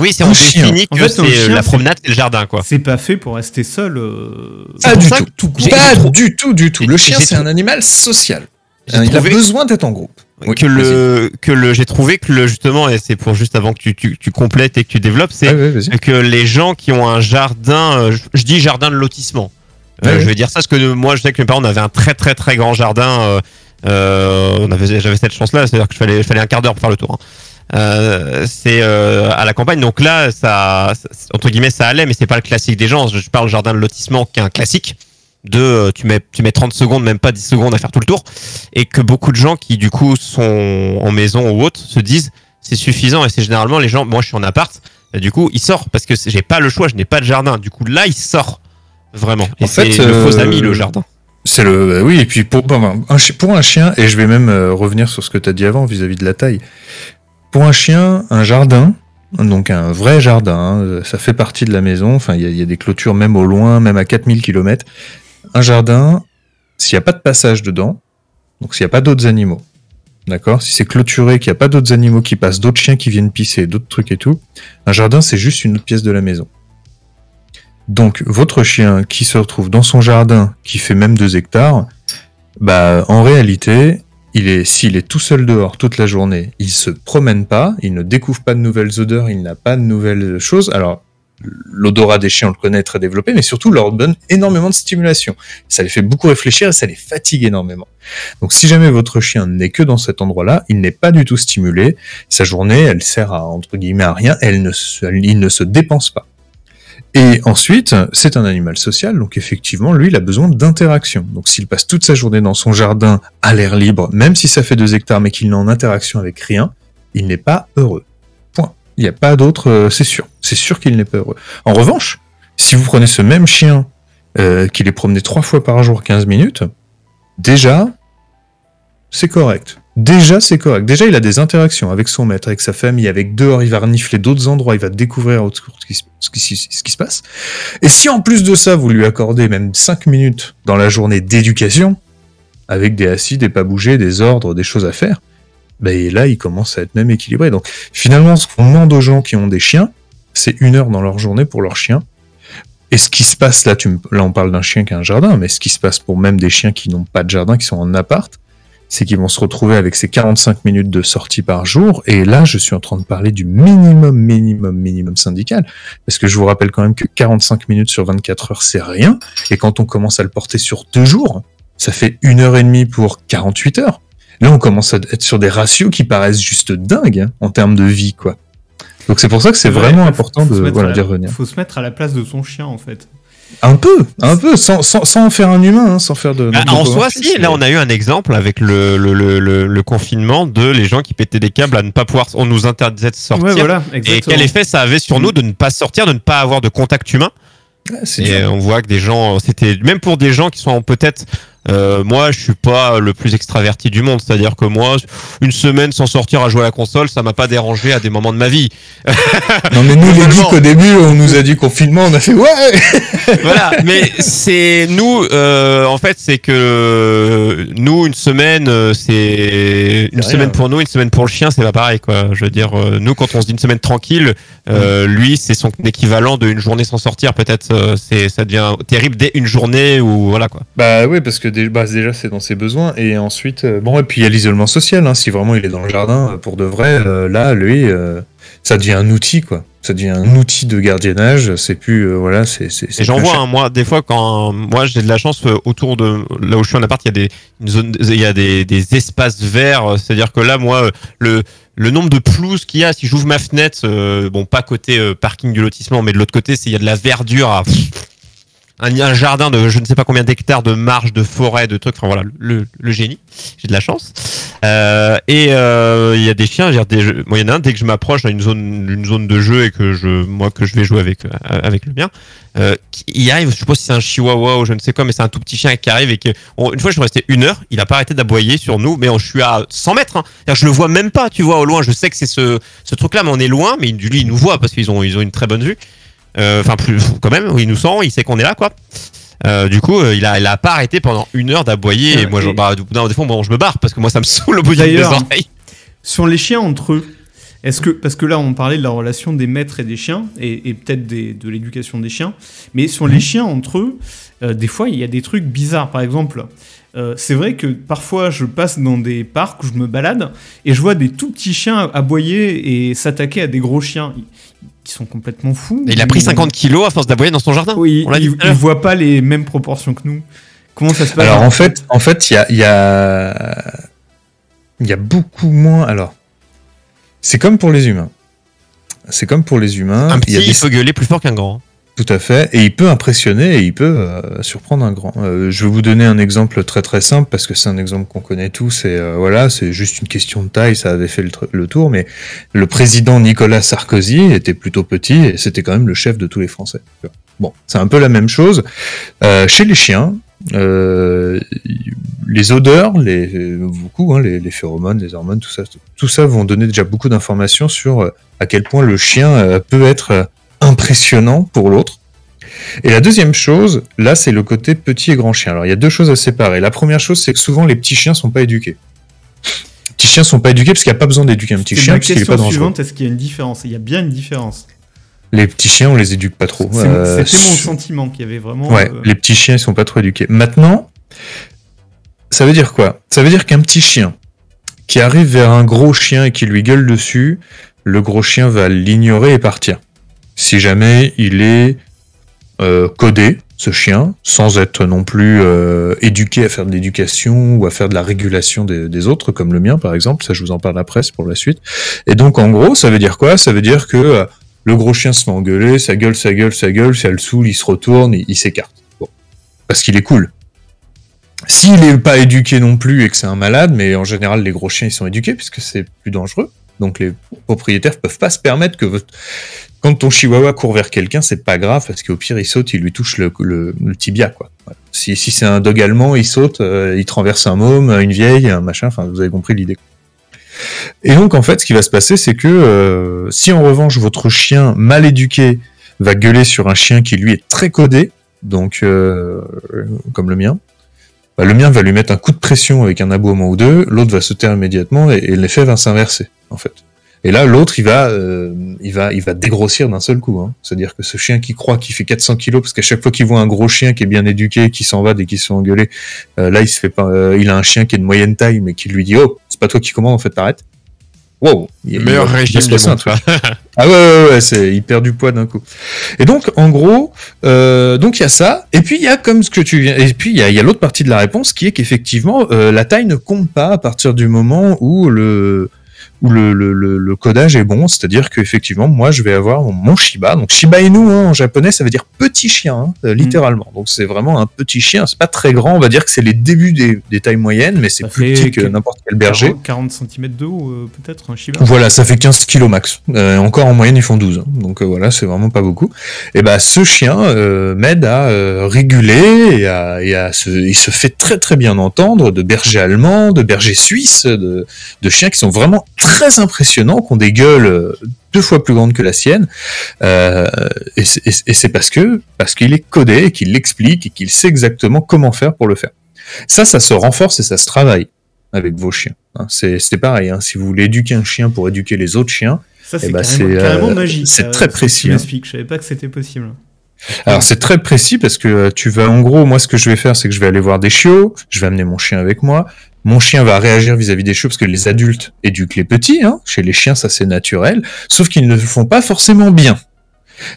Oui, c'est chien. définit En que fait, c'est chien, la promenade, c'est le jardin, quoi. C'est pas fait pour rester seul. euh, Pas du tout. que tout- Pas du tout, du tout. Le chien, c'est un animal social. J'ai Hein, Il a trouvé- besoin d'être en groupe. Oui, que le que le j'ai trouvé que le justement et c'est pour juste avant que tu, tu, tu complètes et que tu développes c'est vas-y. que les gens qui ont un jardin euh, je, je dis jardin de lotissement Euh, Ouais, je vais dire ça parce que moi je sais que mes parents on avait un très très très grand jardin euh, euh, on avait j'avais cette chance là c'est à dire que je fallait fallait un quart d'heure pour faire le tour hein. Euh, c'est euh, à la campagne donc là ça, ça- entre guillemets ça allait mais c'est pas le classique des gens je parle jardin de lotissement qui est un classique de euh, tu mets tu mets 30 secondes même pas 10 secondes à faire tout le tour et que beaucoup de gens qui du coup sont en maison ou autre se disent c'est suffisant et c'est généralement les gens moi je suis en appart et du coup il sort parce que j'ai pas le choix je n'ai pas de jardin du coup là il sort vraiment et En fait, c'est le faux euh, ami le jardin C'est le, bah oui, et puis pour, un, pour un chien, et je vais même euh, revenir sur ce que tu as dit avant vis-à-vis de la taille. Pour un chien, un jardin, donc un vrai jardin, hein, ça fait partie de la maison, enfin, il y, y a des clôtures même au loin, même à 4000 km. Un jardin, s'il n'y a pas de passage dedans, donc s'il n'y a pas d'autres animaux, d'accord? Si c'est clôturé, qu'il n'y a pas d'autres animaux qui passent, d'autres chiens qui viennent pisser, d'autres trucs et tout, un jardin, c'est juste une autre pièce de la maison. Donc, votre chien qui se retrouve dans son jardin, qui fait même 2 hectares, bah, en réalité, il est, s'il est tout seul dehors toute la journée, il se promène pas, il ne découvre pas de nouvelles odeurs, il n'a pas de nouvelles choses. Alors, l'odorat des chiens, on le connaît très développé, mais surtout, leur donne énormément de stimulation. Ça les fait beaucoup réfléchir et ça les fatigue énormément. Donc, si jamais votre chien n'est que dans cet endroit-là, il n'est pas du tout stimulé. Sa journée, elle sert à, entre guillemets, rien. Elle ne se, il ne se dépense pas. Et ensuite, c'est un animal social, donc effectivement, lui, il a besoin d'interaction. Donc s'il passe toute sa journée dans son jardin à l'air libre, même si ça fait deux hectares, mais qu'il n'est en interaction avec rien, il n'est pas heureux. Il n'y a pas d'autre, euh, c'est sûr. C'est sûr qu'il n'est pas heureux. En revanche, si vous prenez ce même chien, euh, qu'il est promené trois fois par jour 15 minutes, déjà, c'est correct. Déjà, c'est correct. Déjà, il a des interactions avec son maître, avec sa famille, avec dehors, il va renifler d'autres endroits, il va découvrir ce qui, ce se passe. Et si en plus de ça, vous lui accordez même 5 minutes dans la journée d'éducation, avec des assis, des pas bougés, des ordres, des choses à faire, ben et là, il commence à être même équilibré. Donc, finalement, ce qu'on demande aux gens qui ont des chiens, c'est une heure dans leur journée pour leur chien. Et ce qui se passe, là, tu là, on parle d'un chien qui a un jardin, mais ce qui se passe pour même des chiens qui n'ont pas de jardin, qui sont en appart, c'est qu'ils vont se retrouver avec ces 45 minutes de sortie par jour. Et là, je suis en train de parler du minimum, minimum, minimum syndical. Parce que je vous rappelle quand même que 45 minutes sur 24 heures, c'est rien. Et quand on commence à le porter sur deux jours, ça fait une heure et demie pour 48 heures. Là, on commence à être sur des ratios qui paraissent juste dingues hein, en termes de vie, quoi. Donc c'est pour ça que c'est vraiment important de voilà, la- revenir. faut se mettre à la place de son chien, en fait. Un peu, un peu, sans, sans, sans en faire un humain, hein, sans faire de. Ah, en soi, si, là, on a eu un exemple avec le, le, le, le, le confinement de les gens qui pétaient des câbles à ne pas pouvoir, on nous interdisait de sortir. Ouais, voilà, Et quel effet ça avait sur nous de ne pas sortir, de ne pas avoir de contact humain? Ouais, Et dur. on voit que des gens, c'était même pour des gens qui sont peut-être, euh, moi, je suis pas le plus extraverti du monde, c'est-à-dire que moi, une semaine sans sortir à jouer à la console, ça m'a pas dérangé à des moments de ma vie. [laughs] Non mais nous les geeks au début, on nous a dit confinement, on a fait ouais. [laughs] voilà, mais c'est nous, euh, en fait, c'est que nous une semaine, euh, c'est une semaine pour nous, une semaine pour le chien, c'est pas pareil, quoi. Je veux dire, nous quand on se dit une semaine tranquille, euh, lui c'est son équivalent d'une journée sans sortir, peut-être. c'est ça devient terrible dès une journée ou voilà quoi. Bah oui, parce que dé- bah, déjà c'est dans ses besoins et ensuite euh, bon et puis il y a l'isolement social. Hein, si vraiment il est dans le jardin euh, pour de vrai, euh, là lui, ça devient un outil quoi. Ça devient un outil de gardiennage. C'est plus voilà, c'est Et j'en vois, hein, moi, des fois, quand moi j'ai de la chance autour de là où je suis en appart, il y a des une zone, il y a des, des espaces verts. C'est-à-dire que là, moi, le le nombre de pelouses qu'il y a, si j'ouvre ma fenêtre, bon, pas côté parking du lotissement, mais de l'autre côté, c'est il y a de la verdure à un, jardin de je ne sais pas combien d'hectares de marches, de forêts, de trucs. Enfin voilà, le, le génie. J'ai de la chance. Euh, et euh, il y a des chiens. Moi, il y en a un dès que je m'approche dans une zone, zone de jeu et que je, moi, que je vais jouer avec avec le mien, euh, il arrive. Je suppose que c'est un chihuahua ou je ne sais quoi, mais c'est un tout petit chien qui arrive et que une fois je suis resté une heure, il a pas arrêté d'aboyer sur nous, mais je suis à 100 mètres. Hein. Je le vois même pas, tu vois, au loin. Je sais que c'est ce, ce truc-là, mais on est loin. Mais lui, il nous voit parce qu'ils ont, ils ont une très bonne vue. Euh, enfin, plus quand même, il nous sent, il sait qu'on est là, quoi. Euh, du coup, euh, il a, il a pas arrêté pendant une heure d'aboyer. et moi, je, bah, des fois, bon, je me barre parce que moi, ça me saoule au bout des oreilles. Sur les chiens entre eux, est-ce que parce que là, on parlait de la relation des maîtres et des chiens et, peut-être de l'éducation des chiens, mais sur les chiens entre eux, des fois, il y a des trucs bizarres. Par exemple, c'est vrai que parfois je passe dans des parcs où je me balade et je vois des tout petits chiens aboyer et s'attaquer à des gros chiens qui sont complètement fous. il a pris 50 kilos à force d'aboyer dans son jardin. Oui, il, ne voit pas les mêmes proportions que nous. Comment ça se passe? Alors en fait, en fait, il y a, il y a, il y a beaucoup moins. Alors, c'est comme pour les humains. C'est comme pour les humains. Un petit, il, il faut gueuler plus fort qu'un grand. Tout à fait. Et il peut impressionner et il peut euh, surprendre un grand. Euh, je vais vous donner un exemple très très simple parce que c'est un exemple qu'on connaît tous et euh, voilà, c'est juste une question de taille, ça avait fait le, tour. Mais le président Nicolas Sarkozy était plutôt petit et c'était quand même le chef de tous les Français. Bon, c'est un peu la même chose. chez les chiens, les odeurs, les, beaucoup, hein, les, les, phéromones, les hormones, tout ça, tout ça vont donner déjà beaucoup d'informations sur à quel point le chien peut être impressionnant pour l'autre. Et la deuxième chose, là, c'est le côté petit et grand chien. Alors, il y a deux choses à séparer. La première chose, c'est que souvent, les petits chiens sont pas éduqués. Les petits chiens sont pas éduqués parce qu'il n'y a pas besoin d'éduquer un petit chien. parce question est pas suivante, est-ce qu'il y a une différence? Il y a bien une différence. Les petits chiens, on les éduque pas trop. Euh, c'était mon sentiment qu'il y avait vraiment. Ouais, euh, les petits chiens, ils sont pas trop éduqués. Maintenant, ça veut dire quoi? Ça veut dire qu'un petit chien qui arrive vers un gros chien et qui lui gueule dessus, le gros chien va l'ignorer et partir si jamais il est euh, codé, ce chien, sans être non plus euh, éduqué à faire de l'éducation ou à faire de la régulation des, autres, comme le mien par exemple, ça je vous en parle après, c'est pour la suite. Et donc en gros, ça veut dire quoi? Ça veut dire que euh, le gros chien se met engueuler, ça gueule, ça gueule, ça gueule, ça le saoule, il se retourne, il, s'écarte. Parce qu'il est cool. S'il n'est pas éduqué non plus et que c'est un malade, mais en général les gros chiens ils sont éduqués puisque c'est plus dangereux, donc les propriétaires peuvent pas se permettre que votre... quand ton chihuahua court vers quelqu'un, c'est pas grave parce qu'au pire il saute, il lui touche le, tibia quoi. Si, c'est un dog allemand, il saute, euh, il traverse un môme, une vieille, un machin. Enfin, vous avez compris l'idée. Et donc en fait, ce qui va se passer, c'est que euh, si en revanche votre chien mal éduqué va gueuler sur un chien qui lui est très codé, donc euh, comme le mien, bah, le mien va lui mettre un coup de pression avec un aboiement ou deux, l'autre va se taire immédiatement et l'effet va s'inverser en fait. Et là, l'autre, il va, euh, il va, il va dégrossir d'un seul coup. Hein. C'est-à-dire que ce chien qui croit qu'il fait 400 kilos, parce qu'à chaque fois qu'il voit un gros chien qui est bien éduqué, qui s'en va dès qu'il se fait engueuler, euh, là, il se fait pas. Euh, il a un chien qui est de moyenne taille, mais qui lui dit, oh, c'est pas toi qui commande, en fait, t'arrêtes. Wow, il, meilleur régime du monde. [laughs] ah ouais, ouais, ouais, c'est, il perd du poids d'un coup. Et donc, en gros, donc il y a ça, et puis il y a comme ce que tu viens, et puis il y a, y a l'autre partie de la réponse qui est qu'effectivement, la taille ne compte pas à partir du moment où le où le, le, le, codage est bon, c'est-à-dire qu'effectivement, moi, je vais avoir mon, Shiba. Donc Shiba Inu hein, en japonais, ça veut dire petit chien, hein, euh, mm. littéralement. Donc c'est vraiment un petit chien. C'est pas très grand. On va dire que c'est les débuts des, des, tailles moyennes, mais c'est plus petit que n'importe quel berger. 40 cm de haut, euh, peut-être un Shiba. Voilà, ça fait 15 kg max. Euh, encore en moyenne, ils font 12. Hein. Donc voilà, c'est vraiment pas beaucoup. Et ben ce chien m'aide à réguler et, à, et à se, il se fait très très bien entendre de berger allemand, de berger suisse, de, de chiens qui sont vraiment très très impressionnants, qui ont des gueules euh, deux fois plus grandes que la sienne. Euh, et c'est parce que parce qu'il est codé, qu'il l'explique et qu'il sait exactement comment faire pour le faire. Ça, ça se renforce et ça se travaille avec vos chiens. Hein. C'est pareil. Hein. Si vous voulez éduquer un chien pour éduquer les autres chiens, ça c'est eh ben, carrément, euh, magique. C'est très précis. Hein. Je savais pas que c'était possible. Alors c'est très précis parce que tu vas en gros moi ce que je vais faire c'est que je vais aller voir des chiots, je vais amener mon chien avec moi, mon chien va réagir vis-à-vis des chiots parce que les adultes éduquent les petits. Hein. Chez les chiens, ça c'est naturel. Sauf qu'ils ne le font pas forcément bien.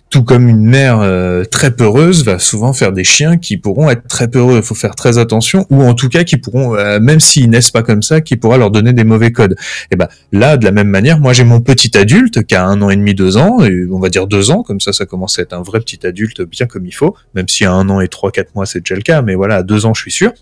Tout comme une mère euh, très peureuse va souvent faire des chiens qui pourront être très peureux. Il faut faire très attention, ou en tout cas qui pourront, euh, même s'ils naissent pas comme ça, qui pourra leur donner des mauvais codes. Et ben là, de la même manière, moi j'ai mon petit adulte qui a un an et demi, deux ans, et on va dire deux ans, comme ça, ça commence à être un vrai petit adulte bien comme il faut, même si à un an et trois, quatre mois c'est déjà le cas, mais voilà, à deux ans je suis sûr.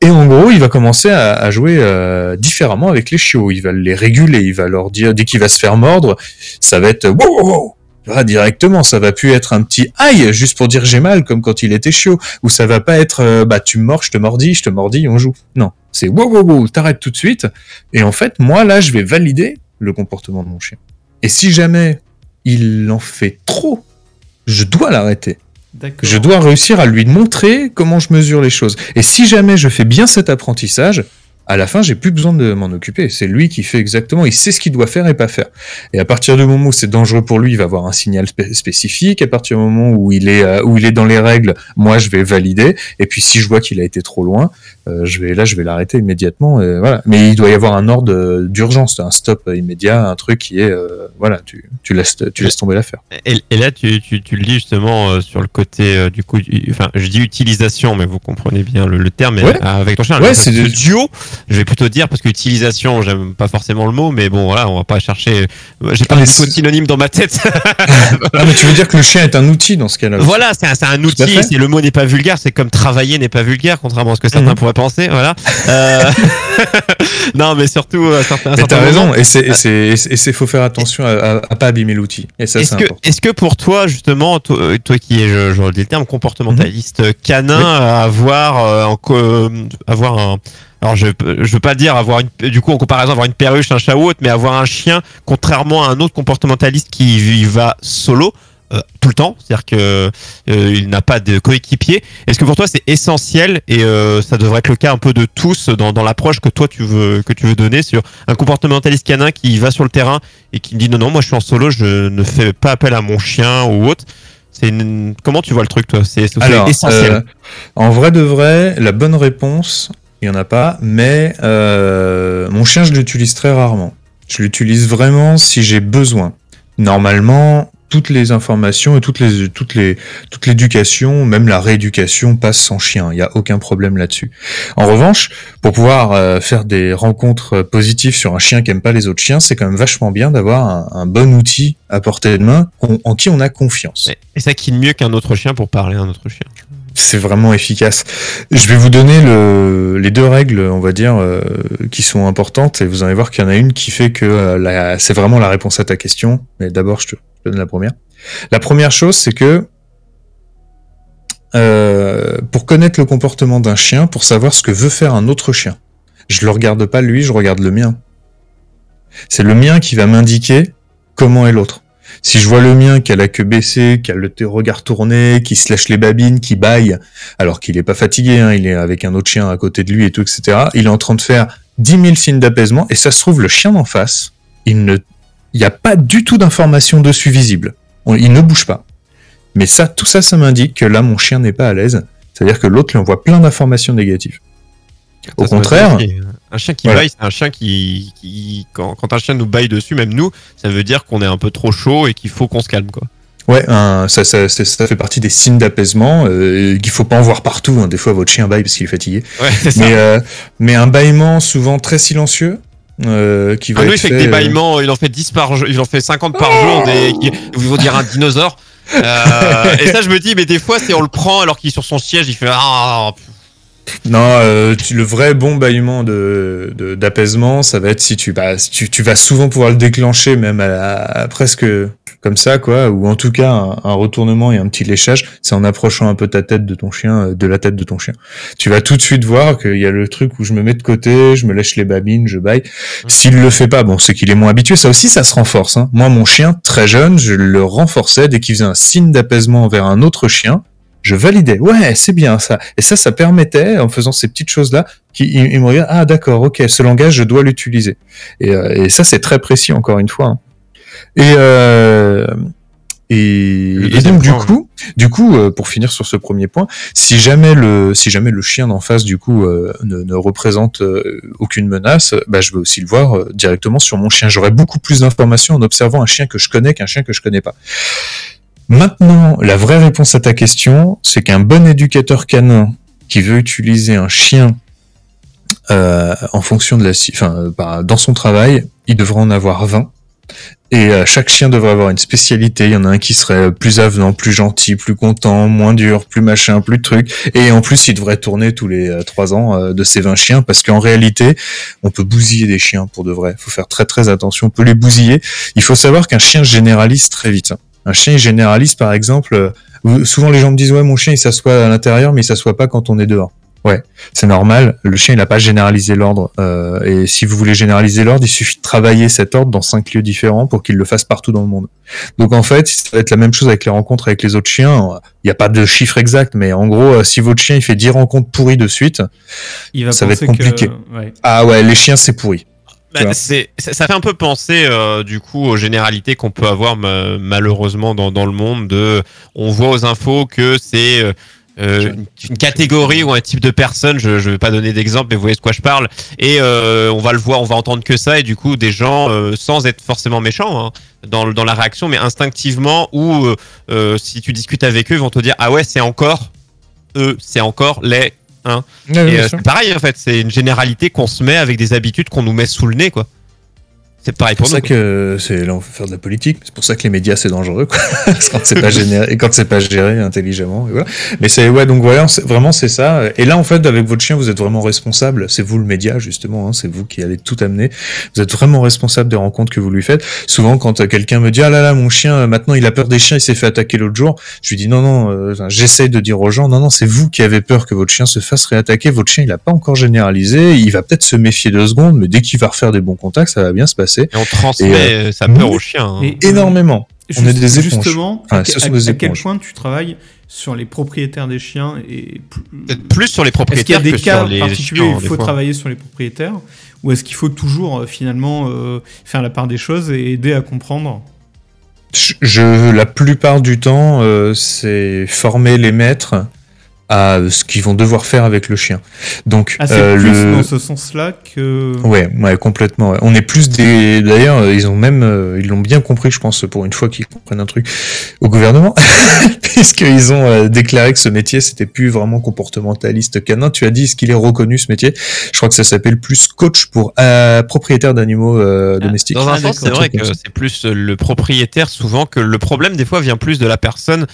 Et en gros, il va commencer à, jouer euh, différemment avec les chiots. Il va les réguler, il va leur dire dès qu'il va se faire mordre, ça va être wow, wow, wow ah, directement, ça va plus être un petit aïe juste pour dire j'ai mal comme quand il était chiot, ou ça va pas être euh, bah tu me mords, je te mordis, je te mordis, on joue. Non, c'est wow wow wow, t'arrêtes tout de suite. Et en fait, moi là, je vais valider le comportement de mon chien. Et si jamais il en fait trop, je dois l'arrêter. Je dois réussir à lui montrer comment je mesure les choses. Et si jamais je fais bien cet apprentissage, à la fin, j'ai plus besoin de m'en occuper. C'est lui qui fait exactement, il sait ce qu'il doit faire et pas faire. Et à partir du moment où c'est dangereux pour lui, il va avoir un signal spécifique. À partir du moment où il est euh, où il est dans les règles, moi je vais valider. Et puis si je vois qu'il a été trop loin, euh, je vais là je vais l'arrêter immédiatement. Et voilà. Mais il doit y avoir un ordre d'urgence, un stop immédiat, un truc qui est euh, voilà, tu, tu laisses tu laisses tomber l'affaire. Et, et, là tu, tu, tu, le dis justement sur le côté du coup, enfin je dis utilisation, mais vous comprenez bien le, le terme. Avec ton chien, ouais, c'est le duo je vais plutôt dire parce que utilisation, j'aime pas forcément le mot, mais bon voilà, on va pas chercher. J'ai pas de synonyme dans ma tête. [laughs] ah, mais tu veux dire que le chien est un outil dans ce cas-là Voilà, c'est un, un, outil. Le mot n'est pas vulgaire, c'est comme travailler n'est pas vulgaire, contrairement à ce que certains mhm. pourraient penser. Voilà. Euh... [laughs] non, mais surtout euh, certains. Mais t'as raison, et c'est et c'est faut faire attention à, à, pas abîmer l'outil. Et ça, c'est important. Est-ce que pour toi justement, toi, toi qui es, je, je le le terme comportementaliste mhm. canin, oui. avoir euh, en, avoir un alors je je veux pas dire avoir une du coup en comparaison avoir une perruche, un chat ou autre, mais avoir un chien contrairement à un autre comportementaliste qui va solo. Euh, tout le temps, c'est-à-dire que euh, il n'a pas de coéquipier. Est-ce que pour toi c'est essentiel et euh, ça devrait être le cas un peu de tous dans, dans l'approche que toi tu veux que tu veux donner sur un comportementaliste canin qui va sur le terrain et qui me dit non non moi je suis en solo, je ne fais pas appel à mon chien ou autre. C'est une... comment tu vois le truc toi? C'est essentiel. En vrai de vrai, la bonne réponse, il n'y en a pas, mais mon chien, je l'utilise très rarement. Je l'utilise vraiment si j'ai besoin. Normalement, toutes les informations et toutes les toutes les toute l'éducation, même la rééducation passe sans chien. Il n'y a aucun problème là-dessus. En revanche, pour pouvoir euh, faire des rencontres positives sur un chien qui aime pas les autres chiens, c'est quand même vachement bien d'avoir un, un, bon outil à portée de main en qui on a confiance. Et ça qui mieux qu'un autre chien pour parler à un autre chien c'est vraiment efficace. Je vais vous donner le, les deux règles, on va dire, euh, qui sont importantes, et vous allez voir qu'il y en a une qui fait que euh, c'est vraiment la réponse à ta question. Mais d'abord, je te, la première. Chose, c'est que euh, pour connaître le comportement d'un chien, pour savoir ce que veut faire un autre chien, je le regarde pas lui, je regarde le mien. C'est le mien qui va m'indiquer comment est l'autre. Si je vois le mien qui a la queue baissée, qui a le regard tourné, qui se les babines, qui baille, alors qu'il est pas fatigué, hein, il est avec un autre chien à côté de lui et tout, etc. Il est en train de faire 10 000 signes d'apaisement, et ça se trouve, le chien d'en face, il ne, il n'y a pas du tout d'information dessus visible. il ne bouge pas. Mais ça, tout ça, ça m'indique que là, mon chien n'est pas à l'aise. C'est-à-dire que l'autre lui envoie plein d'informations négatives. Au contraire, un chien qui baille, c'est un chien qui, qui quand, quand, un chien nous baille dessus, même nous, ça veut dire qu'on est un peu trop chaud et qu'il faut qu'on se calme, quoi. Ouais, ça, ça, ça, fait partie des signes d'apaisement euh, qu'il faut pas en voir partout. Hein. Des fois, votre chien baille parce qu'il est fatigué. Ouais, mais, euh, mais un bâillement souvent très silencieux. Euh, qui va ah, nous, il fait, que des bâillements, il en fait 10 par jour, il en fait 50 par jour, des, vous vous dire un dinosaure. Euh, et ça, je me dis, mais des fois, c'est on le prend alors qu'il est sur son siège, il fait ah, non, euh, tu, le vrai bon bâillement de, d'apaisement, ça va être si tu, bah, tu, tu vas souvent pouvoir le déclencher même à, presque comme ça, quoi, ou en tout cas un, retournement et un petit léchage, c'est en approchant un peu ta tête de ton chien, euh, de la tête de ton chien. Tu vas tout de suite voir qu'il y a le truc où je me mets de côté, je me lèche les babines, je baille. Mmh. S'il le fait pas, bon, c'est qu'il est moins habitué. Ça aussi, ça se renforce. Hein. Moi, mon chien, très jeune, je le renforçais dès qu'il faisait un signe d'apaisement envers un autre chien je validais. Ouais, c'est bien ça. Et ça, ça permettait, en faisant ces petites choses-là, qu'il me regarde, ah d'accord, ok, ce langage, je dois l'utiliser. Et, euh, et, ça, c'est très précis, encore une fois. Hein. Et, euh, et, et, donc du coup, du coup, euh, pour finir sur ce premier point, si jamais le, si jamais le chien d'en face du coup euh, ne, ne, représente euh, aucune menace, bah, je vais aussi le voir directement sur mon chien. J'aurai beaucoup plus d'informations en observant un chien que je connais qu'un chien que je connais pas. Maintenant, la vraie réponse à ta question, c'est qu'un bon éducateur canin qui veut utiliser un chien euh, en fonction de la, enfin, bah, dans son travail, il devrait en avoir 20. Et euh, chaque chien devrait avoir une spécialité. Il y en a un qui serait plus avenant, plus gentil, plus content, moins dur, plus machin, plus de trucs. Et en plus, il devrait tourner tous les euh, trois ans euh, de ces 20 chiens parce qu'en réalité, on peut bousiller des chiens pour de vrai. Il faut faire très très attention. On peut les bousiller. Il faut savoir qu'un chien généralise très vite. Un chien généralise, par exemple, souvent les gens me disent ouais mon chien il s'assoit à l'intérieur mais il s'assoit pas quand on est dehors. Ouais, c'est normal. Le chien, il n'a pas généralisé l'ordre. Euh, et si vous voulez généraliser l'ordre, il suffit de travailler cet ordre dans cinq lieux différents pour qu'il le fasse partout dans le monde. Donc en fait, ça va être la même chose avec les rencontres avec les autres chiens. Il n'y a pas de chiffre exact, mais en gros, euh, si votre chien il fait 10 rencontres pourries de suite, il va ça va être compliqué. Ah ouais, les chiens, c'est pourri. Bah, c'est, ça fait un peu penser euh, du coup aux généralités qu'on peut avoir malheureusement dans, dans, le monde. De, on voit aux infos que c'est euh, une, catégorie ou un type de personne, je ne vais pas donner d'exemple, mais vous voyez de quoi je parle, et euh, on va le voir, on va entendre que ça, et du coup, des gens, euh, sans être forcément méchants hein, dans, dans la réaction, mais instinctivement, ou si tu discutes avec eux, ils vont te dire, ah ouais, c'est encore eux, c'est encore les... Hein. et c'est pareil, en fait, c'est une généralité qu'on se met avec des habitudes qu'on nous met sous le nez, quoi. C'est pareil pour, pour ça que c'est là on faire de la politique. C'est pour ça que les médias c'est dangereux quoi. [laughs] quand c'est pas géré et quand c'est pas géré intelligemment. voilà. Mais c'est ouais donc voilà vraiment c'est ça. Et là en fait avec votre chien vous êtes vraiment responsable. C'est vous le média justement. Hein, c'est vous qui allez tout amener. Vous êtes vraiment responsable des rencontres que vous lui faites. Souvent quand quelqu'un me dit ah là là mon chien maintenant il a peur des chiens il s'est fait attaquer l'autre jour. Je lui dis non non euh, j'essaie de dire aux gens non non c'est vous qui avez peur que votre chien se fasse réattaquer. Votre chien il a pas encore généralisé. Il va peut-être se méfier deux secondes mais dès qu'il va refaire des bons contacts ça va bien se passer. Et on transmet euh, sa peur au chien. Hein. énormément. on est des éponges. Justement, à, quel point tu travailles sur les propriétaires des chiens et plus sur les propriétaires est-ce qu'il y a des cas particuliers où il faut travailler sur les propriétaires ou est-ce qu'il faut toujours euh, finalement euh, faire la part des choses et aider à comprendre? Je, la plupart du temps, c'est former les maîtres à ce qu'ils vont devoir faire avec le chien. Donc ah, c'est euh, plus le... dans ce sens-là que ouais, ouais complètement. On est plus des d'ailleurs ils ont même euh, ils l'ont bien compris je pense pour une fois qu'ils comprennent un truc au gouvernement [laughs] puisqu'ils ont euh, déclaré que ce métier c'était plus vraiment comportementaliste canin. Tu as dit ce qu'il est reconnu ce métier. Je crois que ça s'appelle plus coach pour propriétaire d'animaux ah, domestiques. Dans un sens c'est vrai que c'est plus le propriétaire souvent que le problème des fois vient plus de la personne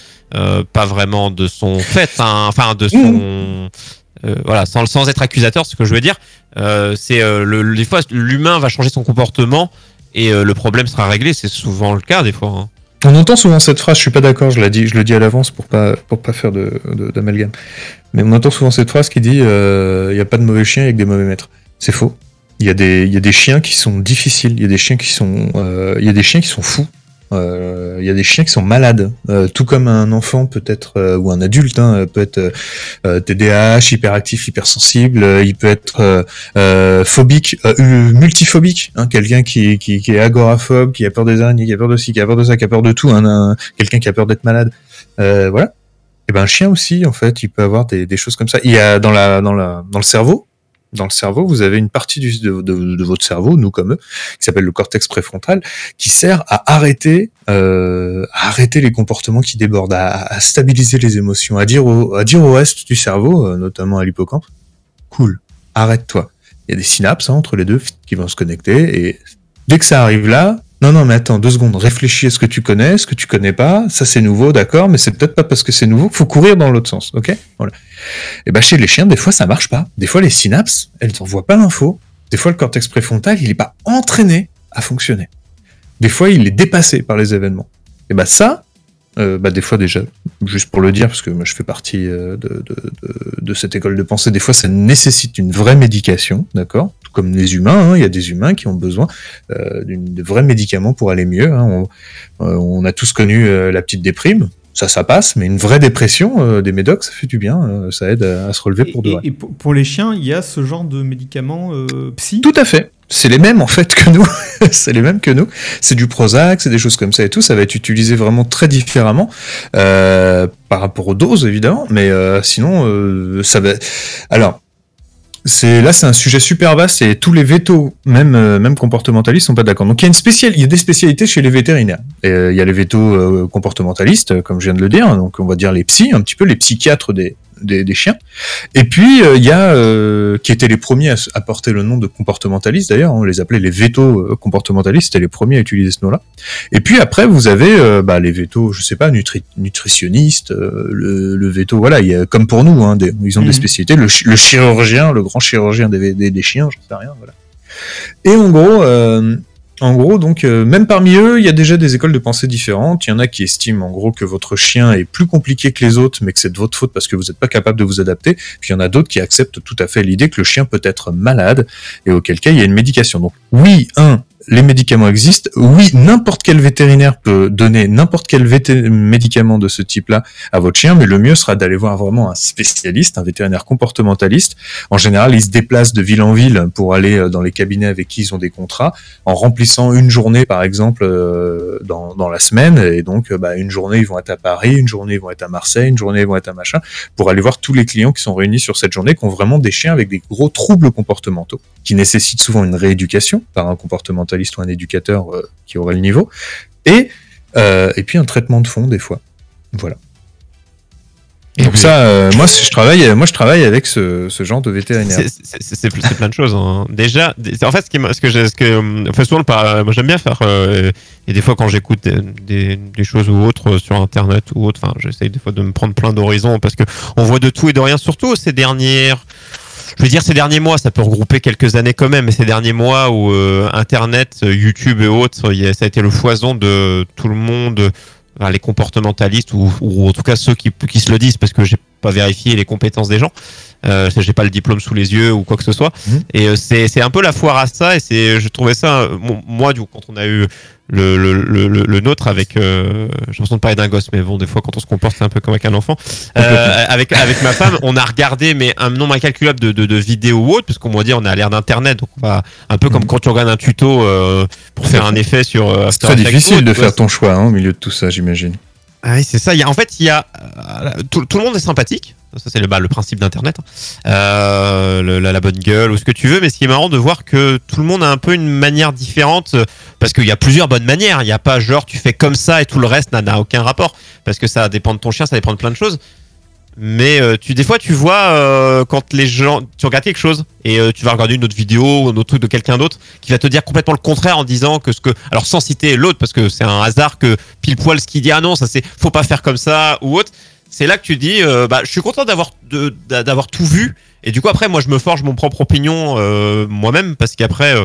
pas vraiment de son fait hein. enfin de son mmh. euh, voilà sans sans être accusateur ce que je veux dire euh, c'est euh, le, des fois l'humain va changer son comportement et le problème sera réglé c'est souvent le cas des fois hein. On entend souvent cette phrase, je suis pas d'accord, je, dit, je le dis à l'avance pour pas, pour pas faire d'amalgame. De, Mais on entend souvent cette phrase qui dit il n'y a pas de mauvais chiens avec des mauvais maîtres. C'est faux. Il y, a des, y a des chiens qui sont difficiles, il y a des chiens qui sont, il y a des chiens qui sont fous, euh, il y a des chiens qui sont malades, euh, tout comme un enfant peut être euh, ou un adulte hein, peut être TDAH, hyperactif, hypersensible. il peut être phobique, multiphobique, hein, quelqu'un qui, qui, qui, est agoraphobe, qui a peur des araignées, qui a peur de ci, qui a peur de ça, qui a peur de tout. Hein, quelqu'un qui a peur d'être malade. voilà. Et ben un chien aussi, en fait, il peut avoir des, des choses comme ça. Il y a dans la dans la dans le cerveau, dans le cerveau, vous avez une partie de, votre cerveau, nous comme eux, qui s'appelle le cortex préfrontal, qui sert à arrêter, euh, à arrêter les comportements qui débordent, à, à, stabiliser les émotions, à dire au, à dire au reste du cerveau, euh, notamment à l'hippocampe, cool, arrête-toi. Il y a des synapses hein, entre les deux qui vont se connecter, et dès que ça arrive là, non, non, mais attends, deux secondes, réfléchis à ce que tu connais, ce que tu connais pas, ça c'est nouveau, d'accord, mais c'est peut-être pas parce que c'est nouveau qu'il faut courir dans l'autre sens, ok? Voilà. Et bah chez les chiens, des fois ça marche pas. Des fois les synapses, elles t'envoient pas l'info. Des fois le cortex préfrontal, il est pas entraîné à fonctionner. Des fois il est dépassé par les événements. Et bah ça, euh, bah des fois déjà, juste pour le dire, parce que moi je fais partie euh, de, cette école de pensée, des fois ça nécessite une vraie médication, d'accord? Comme les humains, hein, il y a des humains qui ont besoin euh, de vrais médicaments pour aller mieux. Hein. On, euh, on, a tous connu la petite déprime, ça, ça passe, mais une vraie dépression, euh, des médocs, ça fait du bien, euh, ça aide à, se relever pour de vrai. Et pour les chiens, il y a ce genre de médicaments psy? Tout à fait. C'est les mêmes en fait que nous. [laughs] c'est les mêmes que nous. C'est du Prozac, c'est des choses comme ça et tout. Ça va être utilisé vraiment très différemment par rapport aux doses évidemment, mais sinon ça va. Alors c'est là c'est un sujet super vaste et tous les vétos même euh, même comportementalistes sont pas d'accord. Donc il y a une spéciale, il y a des spécialités chez les vétérinaires. Euh, il y a les vétos euh, comportementalistes comme je viens de le dire, donc on va dire les psys, un petit peu les psychiatres des des, des chiens. Et puis il y a qui étaient les premiers à, porter le nom de comportementaliste d'ailleurs, on les appelait les vétos comportementalistes, c'était les premiers à utiliser ce nom-là. Et puis après vous avez bah, les vétos, je sais pas, nutri nutritionnistes, le, le véto, voilà, il y a, comme pour nous, hein, des, ils ont des mmh. spécialités. Le, le chirurgien, le grand chirurgien des, des, des chiens, j'en sais rien, voilà. Et en gros, euh, en gros, donc, euh, même parmi eux, il y a déjà des écoles de pensée différentes. Il y en a qui estiment, en gros, que votre chien est plus compliqué que les autres, mais que c'est de votre faute parce que vous n'êtes pas capable de vous adapter. Puis il y en a d'autres qui acceptent tout à fait l'idée que le chien peut être malade, et auquel cas il y a une médication. Donc, oui, un, les médicaments existent. Oui, n'importe quel vétérinaire peut donner n'importe quel médicament de ce type-là à votre chien, mais le mieux sera d'aller voir vraiment un spécialiste, un vétérinaire comportementaliste. En général, ils se déplacent de ville en ville pour aller euh, dans les cabinets avec qui ils ont des contrats, en remplissant une journée, par exemple, euh, dans, la semaine. Et donc, euh, bah, une journée, ils vont être à Paris, une journée, ils vont être à Marseille, une journée, ils vont être à machin, pour aller voir tous les clients qui sont réunis sur cette journée, qui ont vraiment des chiens avec des gros troubles comportementaux, qui nécessitent souvent une rééducation par un comportementaliste ou un éducateur euh, qui aurait le niveau, et, euh, et puis un traitement de fond des fois. Voilà. Donc ça, euh, moi, je travaille, moi, je travaille avec ce, ce genre de vétérinaire. C'est plein de choses. Hein. Déjà, en fait, ce, qui, ce que j'ai, ce que, enfin, souvent, moi, j'aime bien faire. et des fois, quand j'écoute des, des, choses ou autres sur Internet ou autre, enfin, j'essaye des fois de me prendre plein d'horizons parce que on voit de tout et de rien, surtout ces dernières je veux dire ces derniers mois, ça peut regrouper quelques années quand même, mais ces derniers mois où euh, Internet, euh, YouTube et autres, ça a été le foison de tout le monde, les comportementalistes ou, ou, en tout cas ceux qui, qui se le disent, parce que j'ai pas vérifié les compétences des gens. Euh, j'ai pas le diplôme sous les yeux ou quoi que ce soit. Mmh. Et euh, c'est un peu la foire à ça. Et c'est je trouvais ça moi du coup quand on a eu le, le, le, le nôtre avec euh, j'ai l'impression de parler d'un gosse mais bon des fois quand on se comporte c'est un peu comme avec un enfant euh, [laughs] avec avec ma femme on a regardé mais un nombre incalculable de, de, de vidéos ou autres parce qu'on va dire on a l'air d'internet donc on va un peu comme mmh. quand tu regardes un tuto euh, pour faire un effet sur c'est très difficile de faire ton choix hein, au milieu de tout ça j'imagine ah c'est ça. Il y a, en fait, il y a tout, tout, le monde est sympathique. Ça, c'est le, bah, le principe d'Internet. Hein. Euh, la, la, bonne gueule ou ce que tu veux. Mais ce qui est marrant de voir que tout le monde a un peu une manière différente. Parce qu'il y a plusieurs bonnes manières. Il n'y a pas genre tu fais comme ça et tout le reste n'a aucun rapport. Parce que ça dépend de ton chien, ça dépend de plein de choses. Mais euh, tu, des fois, tu vois euh, quand les gens, tu regardes quelque chose et euh, tu vas regarder une autre vidéo ou un autre truc de quelqu'un d'autre qui va te dire complètement le contraire en disant que ce que, alors sans citer l'autre parce que c'est un hasard que pile poil ce qui dit ah non ça c'est faut pas faire comme ça ou autre. C'est là que tu dis bah je suis content d'avoir d'avoir tout vu et du coup après moi je me forge mon propre opinion moi-même parce qu'après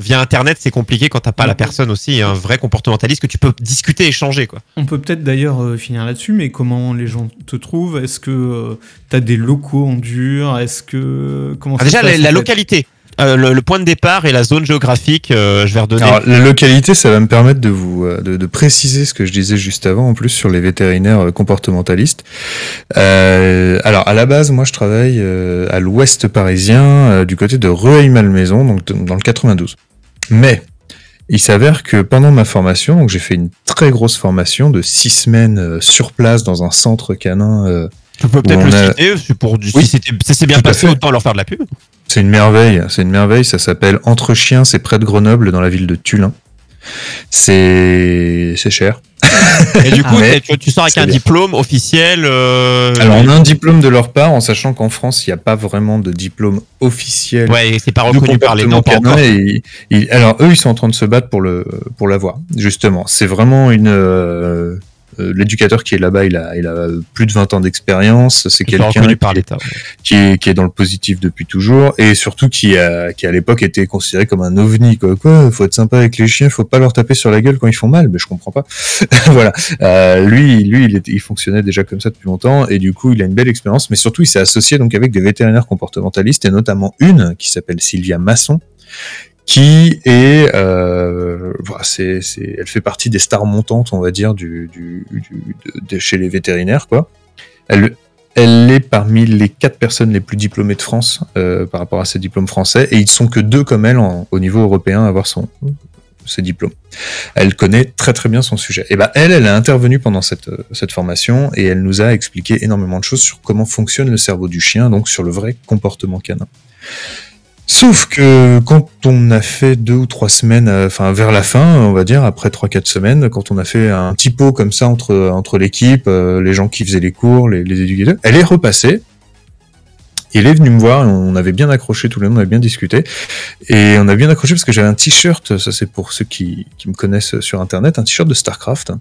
via Internet, c'est compliqué quand t'as pas la personne aussi, un vrai comportementaliste que tu peux discuter, échanger. Quoi. On peut peut-être d'ailleurs euh, finir là-dessus, mais comment les gens te trouvent? Est-ce que euh, tu as des locaux en dur? Est-ce que comment ah, Déjà, la, localité. Euh, le, point de départ et la zone géographique, je vais redonner. Alors, la localité, ça va me permettre de vous de, de, préciser ce que je disais juste avant, en plus sur les vétérinaires comportementalistes. alors, à la base, moi, je travaille à l'ouest parisien, du côté de Rueil-Malmaison, donc dans le 92. Mais il s'avère que pendant ma formation, donc j'ai fait une très grosse formation de six semaines euh, sur place dans un centre canin. Euh, tu peux peut-être le citer pour du... si ça s'est bien passé, autant leur faire de la pub. C'est une merveille, c'est une merveille. Ça s'appelle Entre Chiens, c'est près de Grenoble, dans la ville de Tulin. C'est c'est cher. Et du coup, tu, sors avec un diplôme officiel. Euh, alors, on a un diplôme de leur part, en sachant qu'en France, il n'y a pas vraiment de diplôme officiel. Ouais, c'est pas reconnu par les noms. alors, eux, ils sont en train de se battre pour le pour l'avoir. Justement, c'est vraiment une euh, euh, l'éducateur qui est là-bas, il a, il a plus de 20 ans d'expérience. C'est quelqu'un par l'État, qui, est, qui est dans le positif depuis toujours et surtout qui a, qui à l'époque était considéré comme un ovni. Quoi, quoi, faut être sympa avec les chiens, faut pas leur taper sur la gueule quand ils font mal. Mais je comprends pas. [laughs] voilà. Euh, lui, lui, il, il fonctionnait déjà comme ça depuis longtemps et du coup, il a une belle expérience. Mais surtout, il s'est associé donc avec des vétérinaires comportementalistes et notamment une qui s'appelle Sylvia Masson qui est, euh, c'est, elle fait partie des stars montantes, on va dire, du, chez les vétérinaires. Elle, est parmi les quatre personnes les plus diplômées de France euh, par rapport à ses diplômes français, et ils sont que deux comme elle au niveau européen à avoir son ses diplômes. Elle connaît très très bien son sujet. Et ben elle, elle a intervenu pendant cette, cette formation et elle nous a expliqué énormément de choses sur comment fonctionne le cerveau du chien, donc sur le vrai comportement canin. Sauf que quand on a fait deux ou trois semaines, euh, enfin vers la fin, on va dire après trois quatre semaines, quand on a fait un petit pot comme ça entre l'équipe, euh, les gens qui faisaient les cours, les, les éducateurs, elle est repassée. Il est venu me voir, on avait bien accroché tout le monde, on avait bien discuté. Et on a bien accroché parce que j'avais un t-shirt, ça c'est pour ceux qui me connaissent sur internet, un t-shirt de StarCraft.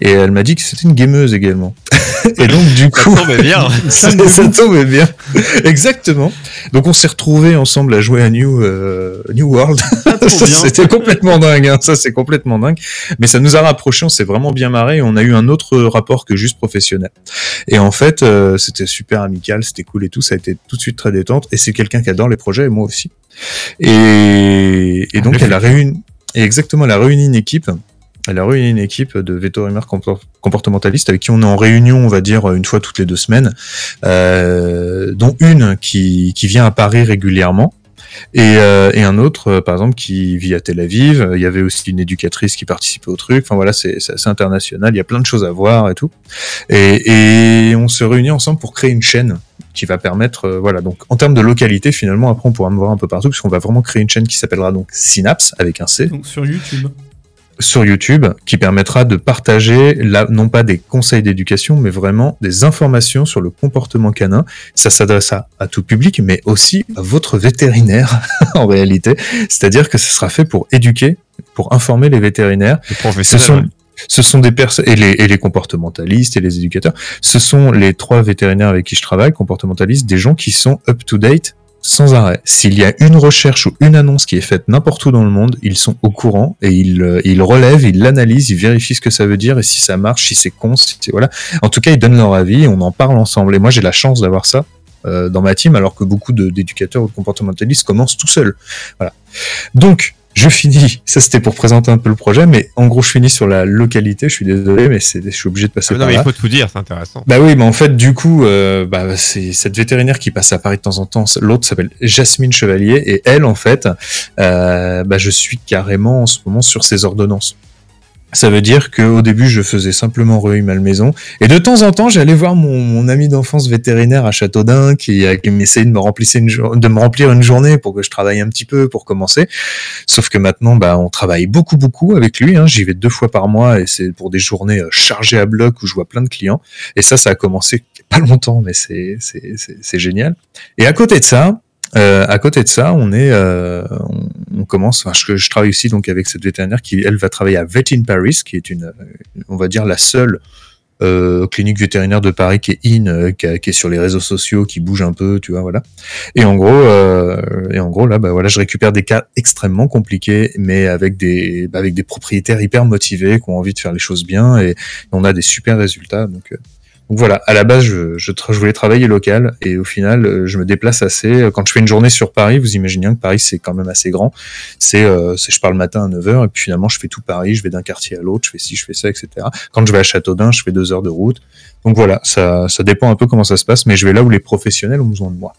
Et elle m'a dit que c'était une gameuse également. et donc du coup, [laughs] ça tombait bien. ça, ça tombait bien. Exactement. Donc on s'est retrouvés ensemble à jouer à New euh, New World. [laughs] c'était complètement dingue. Hein. Ça c'est complètement dingue. Mais ça nous a rapprochés. On s'est vraiment bien marré. Et on a eu un autre rapport que juste professionnel. Et en fait, euh, c'était super amical, c'était cool et tout. Ça a été tout de suite très détente. Et c'est quelqu'un qui adore les projets et moi aussi. Et, et donc elle a réuni exactement, elle a réuni une équipe elle a réuni une équipe de vétérinaires comportementalistes avec qui on est en réunion, on va dire, une fois toutes les deux semaines, euh, dont une qui, qui vient à Paris régulièrement. Et, euh, et un autre, euh, par exemple, qui vit à Tel Aviv. Il y avait aussi une éducatrice qui participait au truc. Enfin voilà, c'est international. Il y a plein de choses à voir et tout. Et, on se réunit ensemble pour créer une chaîne qui va permettre, voilà. Donc en termes de localité, finalement, après on pourra me voir un peu partout, puisqu'on va vraiment créer une chaîne qui s'appellera donc Synapse avec un C. Donc sur YouTube sur YouTube qui permettra de partager là non pas des conseils d'éducation mais vraiment des informations sur le comportement canin. Ça s'adresse à, tout public mais aussi à votre vétérinaire [laughs] en réalité. C'est-à-dire que ce sera fait pour éduquer, pour informer les vétérinaires. Ce sont, ce sont des personnes et les, et les comportementalistes et les éducateurs. Ce sont les trois vétérinaires avec qui je travaille, comportementalistes, des gens qui sont up to date sans arrêt. S'il y a une recherche ou une annonce qui est faite n'importe où dans le monde, ils sont au courant et ils, euh, ils relèvent, ils l'analysent, ils vérifient ce que ça veut dire et si ça marche, si c'est con, si c'est voilà. En tout cas, ils donnent leur avis et on en parle ensemble. Et moi, j'ai la chance d'avoir ça euh, dans ma team, alors que beaucoup d'éducateurs ou de comportementalistes commencent tout seuls. Voilà. Donc, je finis, ça c'était pour présenter un peu le projet, mais en gros je finis sur la localité, je suis désolé, mais c'est, je suis obligé de passer ah, par non, là. il faut tout dire, c'est intéressant. Bah oui, mais en fait du coup, euh, bah, c'est cette vétérinaire qui passe à Paris de temps en temps, l'autre s'appelle Jasmine Chevalier, et elle en fait, euh, bah, je suis carrément en ce moment sur ses ordonnances. Ça veut dire qu'au début, je faisais simplement Reuil Malmaison. Et de temps en temps, j'allais voir mon, mon ami d'enfance vétérinaire à Châteaudun qui, qui m'essayait de me remplir une, de me remplir une journée pour que je travaille un petit peu pour commencer. Sauf que maintenant, bah, on travaille beaucoup, beaucoup avec lui. Hein. J'y vais deux fois par mois et c'est pour des journées euh, chargées à bloc où je vois plein de clients. Et ça, ça a commencé pas longtemps, mais c'est génial. Et à côté de ça, euh, à côté de ça, on est, euh, on, commence. Enfin, je, je, travaille aussi donc avec cette vétérinaire qui, elle, va travailler à Vet in Paris, qui est une, on va dire la seule euh, clinique vétérinaire de Paris qui est in, euh, qui, qui, est sur les réseaux sociaux, qui bouge un peu, tu vois, voilà. Et en gros, euh, et en gros là, bah voilà, je récupère des cas extrêmement compliqués, mais avec des, bah, avec des propriétaires hyper motivés qui ont envie de faire les choses bien, et, et on a des super résultats. Donc, euh, donc voilà, à la base, je, je, je, voulais travailler local et au final, euh, je me déplace assez. Quand je fais une journée sur Paris, vous imaginez que Paris, c'est quand même assez grand. C'est, euh, je pars le matin à 9h et puis finalement, je fais tout Paris, je vais d'un quartier à l'autre, je fais ci, je fais ça, etc. Quand je vais à Châteaudun, je fais deux heures de route. Donc voilà, ça, ça dépend un peu comment ça se passe, mais je vais là où les professionnels ont besoin de moi.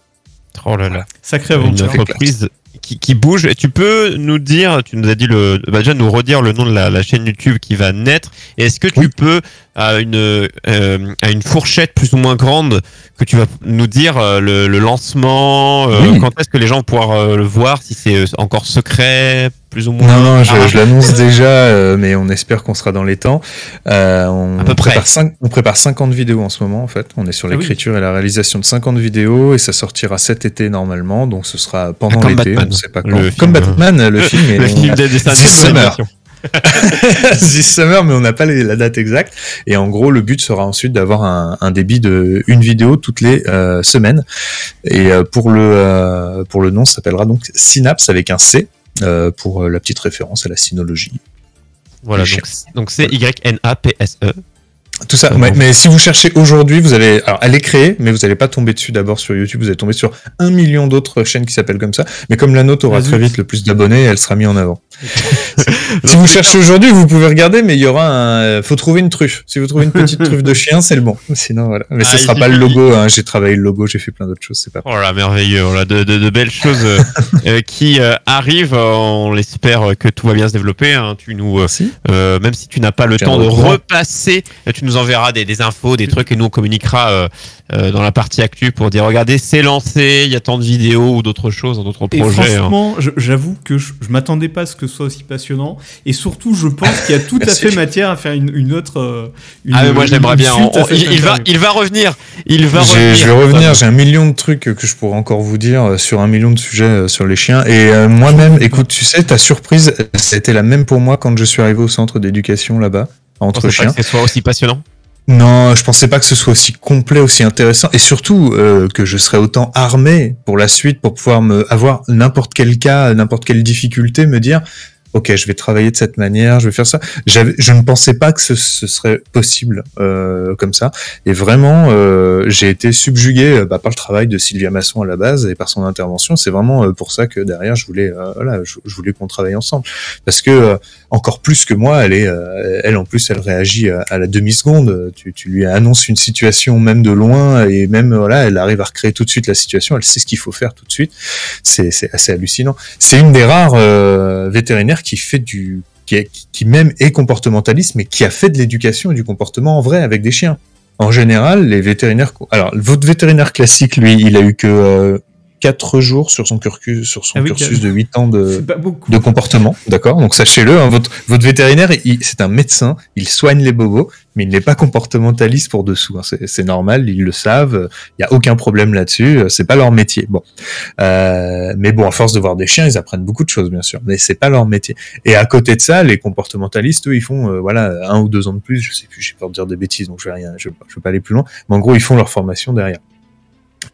Oh là là. Sacrée aventure. Une entreprise qui, qui, bouge. Et tu peux nous dire, tu nous as dit le, bah déjà nous redire le nom de la, la chaîne YouTube qui va naître. Et est-ce que tu oui. peux, à une, euh, à une fourchette plus ou moins grande, que tu vas nous dire euh, le, le, lancement, euh, oui. quand est-ce que les gens vont pouvoir le voir, si c'est encore secret, plus ou moins Non, non, je, ah. je l'annonce [laughs] déjà, euh, mais on espère qu'on sera dans les temps. Euh, on, à peu près. Prépare 5, on prépare 50 vidéos en ce moment, en fait. On est sur l'écriture ah oui. et la réalisation de 50 vidéos, et ça sortira cet été normalement, donc ce sera pendant l'été, on ne sait pas quand. Comme Batman, le [laughs] film. le film des. [laughs] This Summer, mais on n'a pas les, la date exacte. Et en gros, le but sera ensuite d'avoir un, un, débit de une vidéo toutes les euh, semaines. Et pour le pour le nom, ça s'appellera donc Synapse avec un C pour la petite référence à la synologie. Voilà, donc, c'est Y-N-A-P-S-E. Tout ça, ouais, mais si vous cherchez aujourd'hui, vous allez, alors elle est créée, mais vous n'allez pas tomber dessus d'abord sur YouTube, vous allez tomber sur un million d'autres chaînes qui s'appellent comme ça, mais comme la nôtre aura très vite le plus d'abonnés, elle sera mise en avant. [laughs] [laughs] si vous cherchez aujourd'hui, vous pouvez regarder, mais il y aura un. Faut trouver une truffe. Si vous trouvez une petite truffe de [laughs] chien, c'est le bon. Sinon, voilà. Mais ce Ah, sera il pas le logo. Hein. J'ai travaillé le logo, j'ai fait plein d'autres choses. C'est pas. Oh là, merveilleux. Voilà, de, de, de belles choses euh, euh, qui euh, arrivent. Euh, On l'espère que tout va bien se développer. hein. Tu nous, euh, euh, même si tu n'as pas le temps de repasser, euh, tu nous enverras des, des infos, des trucs et nous on communiquera euh, euh, dans la partie actu pour dire regardez, c'est lancé, il y a tant de vidéos ou d'autres choses, d'autres Et projets. hein. franchement, j'avoue que je, je m'attendais pas à ce que ce soit aussi passionnant. Et surtout, je pense qu'il y a tout à [laughs] fait matière à faire une, une autre. euh, Une, Ah mais moi j'aimerais bien. On- il, il va, interview. il va revenir. Il va revenir. Je vais revenir. J'ai un million de trucs que je pourrais encore vous dire sur un million de sujets sur les chiens. Et euh, moi-même, écoute, tu sais, ta surprise, ça a été la même pour moi quand je suis arrivé au centre d'éducation là-bas entre pensais pas chiens. que ce soit aussi passionnant. Non, je pensais pas que ce soit aussi complet, aussi intéressant, et surtout euh, que je serais autant armé pour la suite pour pouvoir me avoir n'importe quel cas, n'importe quelle difficulté, me dire. Ok, je vais travailler de cette manière, je vais faire ça. Je ne pensais pas que ce, ce serait possible euh, comme ça. Et vraiment, euh, j'ai été subjugué euh, bah, par le travail de Sylvia Masson à la base et par son intervention. C'est vraiment euh, pour ça que derrière, je voulais, euh, voilà, je, voulais qu'on travaille ensemble. Parce que euh, encore plus que moi, elle est, elle en plus, elle réagit à, la demi seconde. Tu, tu lui annonces une situation même de loin et même voilà, elle arrive à recréer tout de suite la situation. Elle sait ce qu'il faut faire tout de suite. C'est, assez hallucinant. C'est une des rares euh, qui fait du qui même est comportementaliste, mais qui a fait de l'éducation et du comportement en vrai avec des chiens. En général, les vétérinaires. Alors, votre vétérinaire classique, lui, il a eu que euh, quatre jours sur son cursus, sur son Ah oui, cursus de 8 ans de, de comportement, d'accord Donc sachez-le, hein, votre, votre vétérinaire, c'est un médecin, il soigne les bobos, mais il n'est pas comportementaliste pour dessous. hein. C'est normal, ils le savent, il y a aucun problème là-dessus, c'est pas leur métier. Bon, Euh, mais bon, à force de voir des chiens, ils apprennent beaucoup de choses, bien sûr, mais c'est pas leur métier. Et à côté de ça, les comportementalistes, eux, ils font euh, voilà un ou deux ans de plus, je sais plus, j'ai peur de dire des bêtises, donc je vais rien, je vais pas aller plus loin. Mais en gros, ils font leur formation derrière.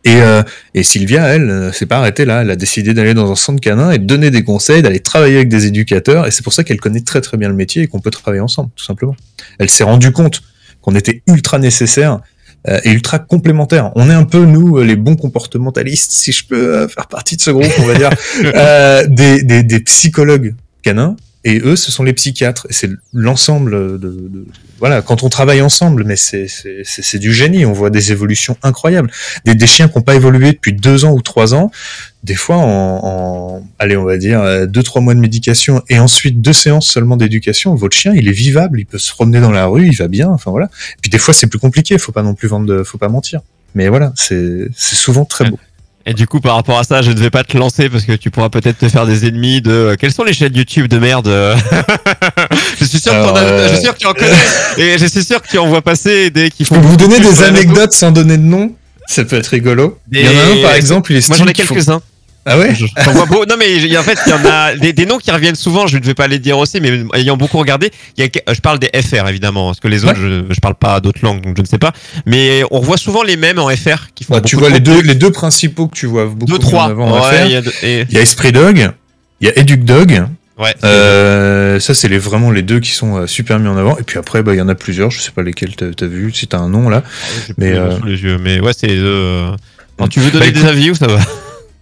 Et, euh, et Sylvia, elle, euh, s'est pas arrêtée là. Elle a décidé d'aller dans un centre canin et de donner des conseils, d'aller travailler avec des éducateurs. Et c'est pour ça qu'elle connaît très très bien le métier et qu'on peut travailler ensemble, tout simplement. Elle s'est rendue compte qu'on était ultra nécessaire euh, et ultra complémentaires. On est un peu, nous, les bons comportementalistes, si je peux faire partie de ce groupe, on va dire, [laughs] euh, des, des, des psychologues canins. Et eux, ce sont les psychiatres. Et c'est l'ensemble de, de- Voilà, quand on travaille ensemble, mais c'est c'est- c'est- c'est du génie. On voit des évolutions incroyables. Des, des chiens qui n'ont pas évolué depuis deux ans ou trois ans, des fois en, en allez, on va dire, euh, deux, trois mois de médication et ensuite deux séances seulement d'éducation, votre chien, il est vivable, il peut se promener dans la rue, il va bien, enfin voilà. Et puis des fois, c'est plus compliqué, faut pas non plus vendre, de- faut pas mentir. Mais voilà, c'est c'est souvent très beau. Et du coup, par rapport à ça, je ne vais pas te lancer parce que tu pourras peut-être te faire des ennemis de euh, quelles sont les chaînes YouTube de merde. euh [laughs] je suis sûr que Alors, euh, je suis sûr que tu en connais et je suis sûr que tu en vois passer des qui Je font. peux vous donner des anecdotes sans donner de nom Ça peut être rigolo. Il y en a un, par exemple, il est Moi j'en ai quelques-uns. Ah ouais Je- vois. Non mais en fait il y en a des, des noms qui reviennent souvent. Je ne vais pas les dire aussi, mais ayant beaucoup regardé, y a, je parle des FR évidemment, parce que les autres je, je parle pas d'autres langues, donc je ne sais pas. Mais on voit souvent les mêmes en FR qui font. Bah, Tu vois de les deux, les deux principaux que tu vois beaucoup deux trois. avant Ouais, il y a deux- et- Il y a Esprit Dog, il y a Educ Dog. ouais. Euh, ça, c'est les, vraiment les deux qui sont euh, super mis en avant. Et puis après, bah, il y en a plusieurs. Je sais pas lesquels t'as as vu, si t'as un nom là. mais mais, euh, les yeux. Mais ouais, c'est. Euh... alors, tu veux donner Bah, des avis ou ça va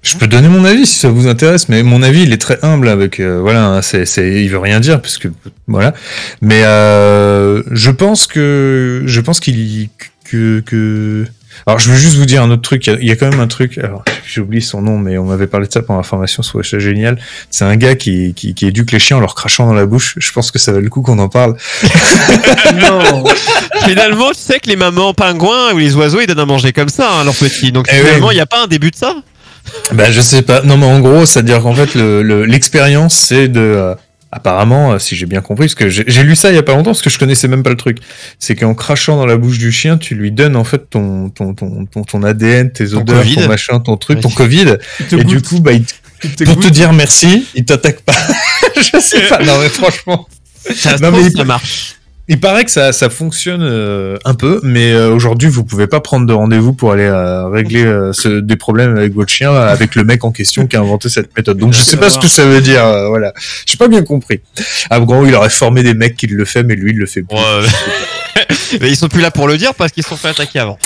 Je peux donner mon avis si ça vous intéresse, mais mon avis il est très humble avec euh, voilà, c'est c'est il veut rien dire parce que voilà. Mais euh, je pense que je pense qu'il que que alors je veux juste vous dire un autre truc. Il y a, il y a quand même un truc. Alors j'ai oublié son nom, mais on m'avait parlé de ça pendant la formation sur Wesh génial. C'est un gars qui, qui qui éduque les chiens en leur crachant dans la bouche. Je pense que ça va le coup qu'on en parle. [laughs] non. [laughs] Finalement, tu sais que les mamans pingouins ou les oiseaux, ils donnent à manger comme ça, hein, leurs petits. Donc Eh finalement, il oui. n'y a pas un début de ça? Bah je sais pas. Non mais en gros, c'est-à-dire qu'en fait le- le- l'expérience c'est de euh, apparemment, euh, si j'ai bien compris, parce que j'ai lu ça il y a pas longtemps, parce que je connaissais même pas le truc. C'est qu'en crachant dans la bouche du chien, tu lui donnes en fait ton ton ton ton, ton ADN, tes Ton odeurs, Covid. ton machin, ton truc, Oui. ton Covid. Et du coup, bah il- il te pour te dire merci, il t'attaque pas. [laughs] je sais pas. Non mais franchement. Ça, Non, mais- ça marche. Il paraît que ça, ça fonctionne euh, un peu, mais euh, aujourd'hui vous pouvez pas prendre de rendez-vous pour aller euh, régler euh, ce- des problèmes avec votre chien avec le mec en question qui a inventé cette méthode. Donc je sais pas ce que ça veut dire. euh, voilà, j'ai pas bien compris. Ah, gros, il aurait formé des mecs qui le fait, mais lui il le fait plus. Ouais. [laughs] Ils sont plus là pour le dire parce qu'ils se sont fait attaquer avant.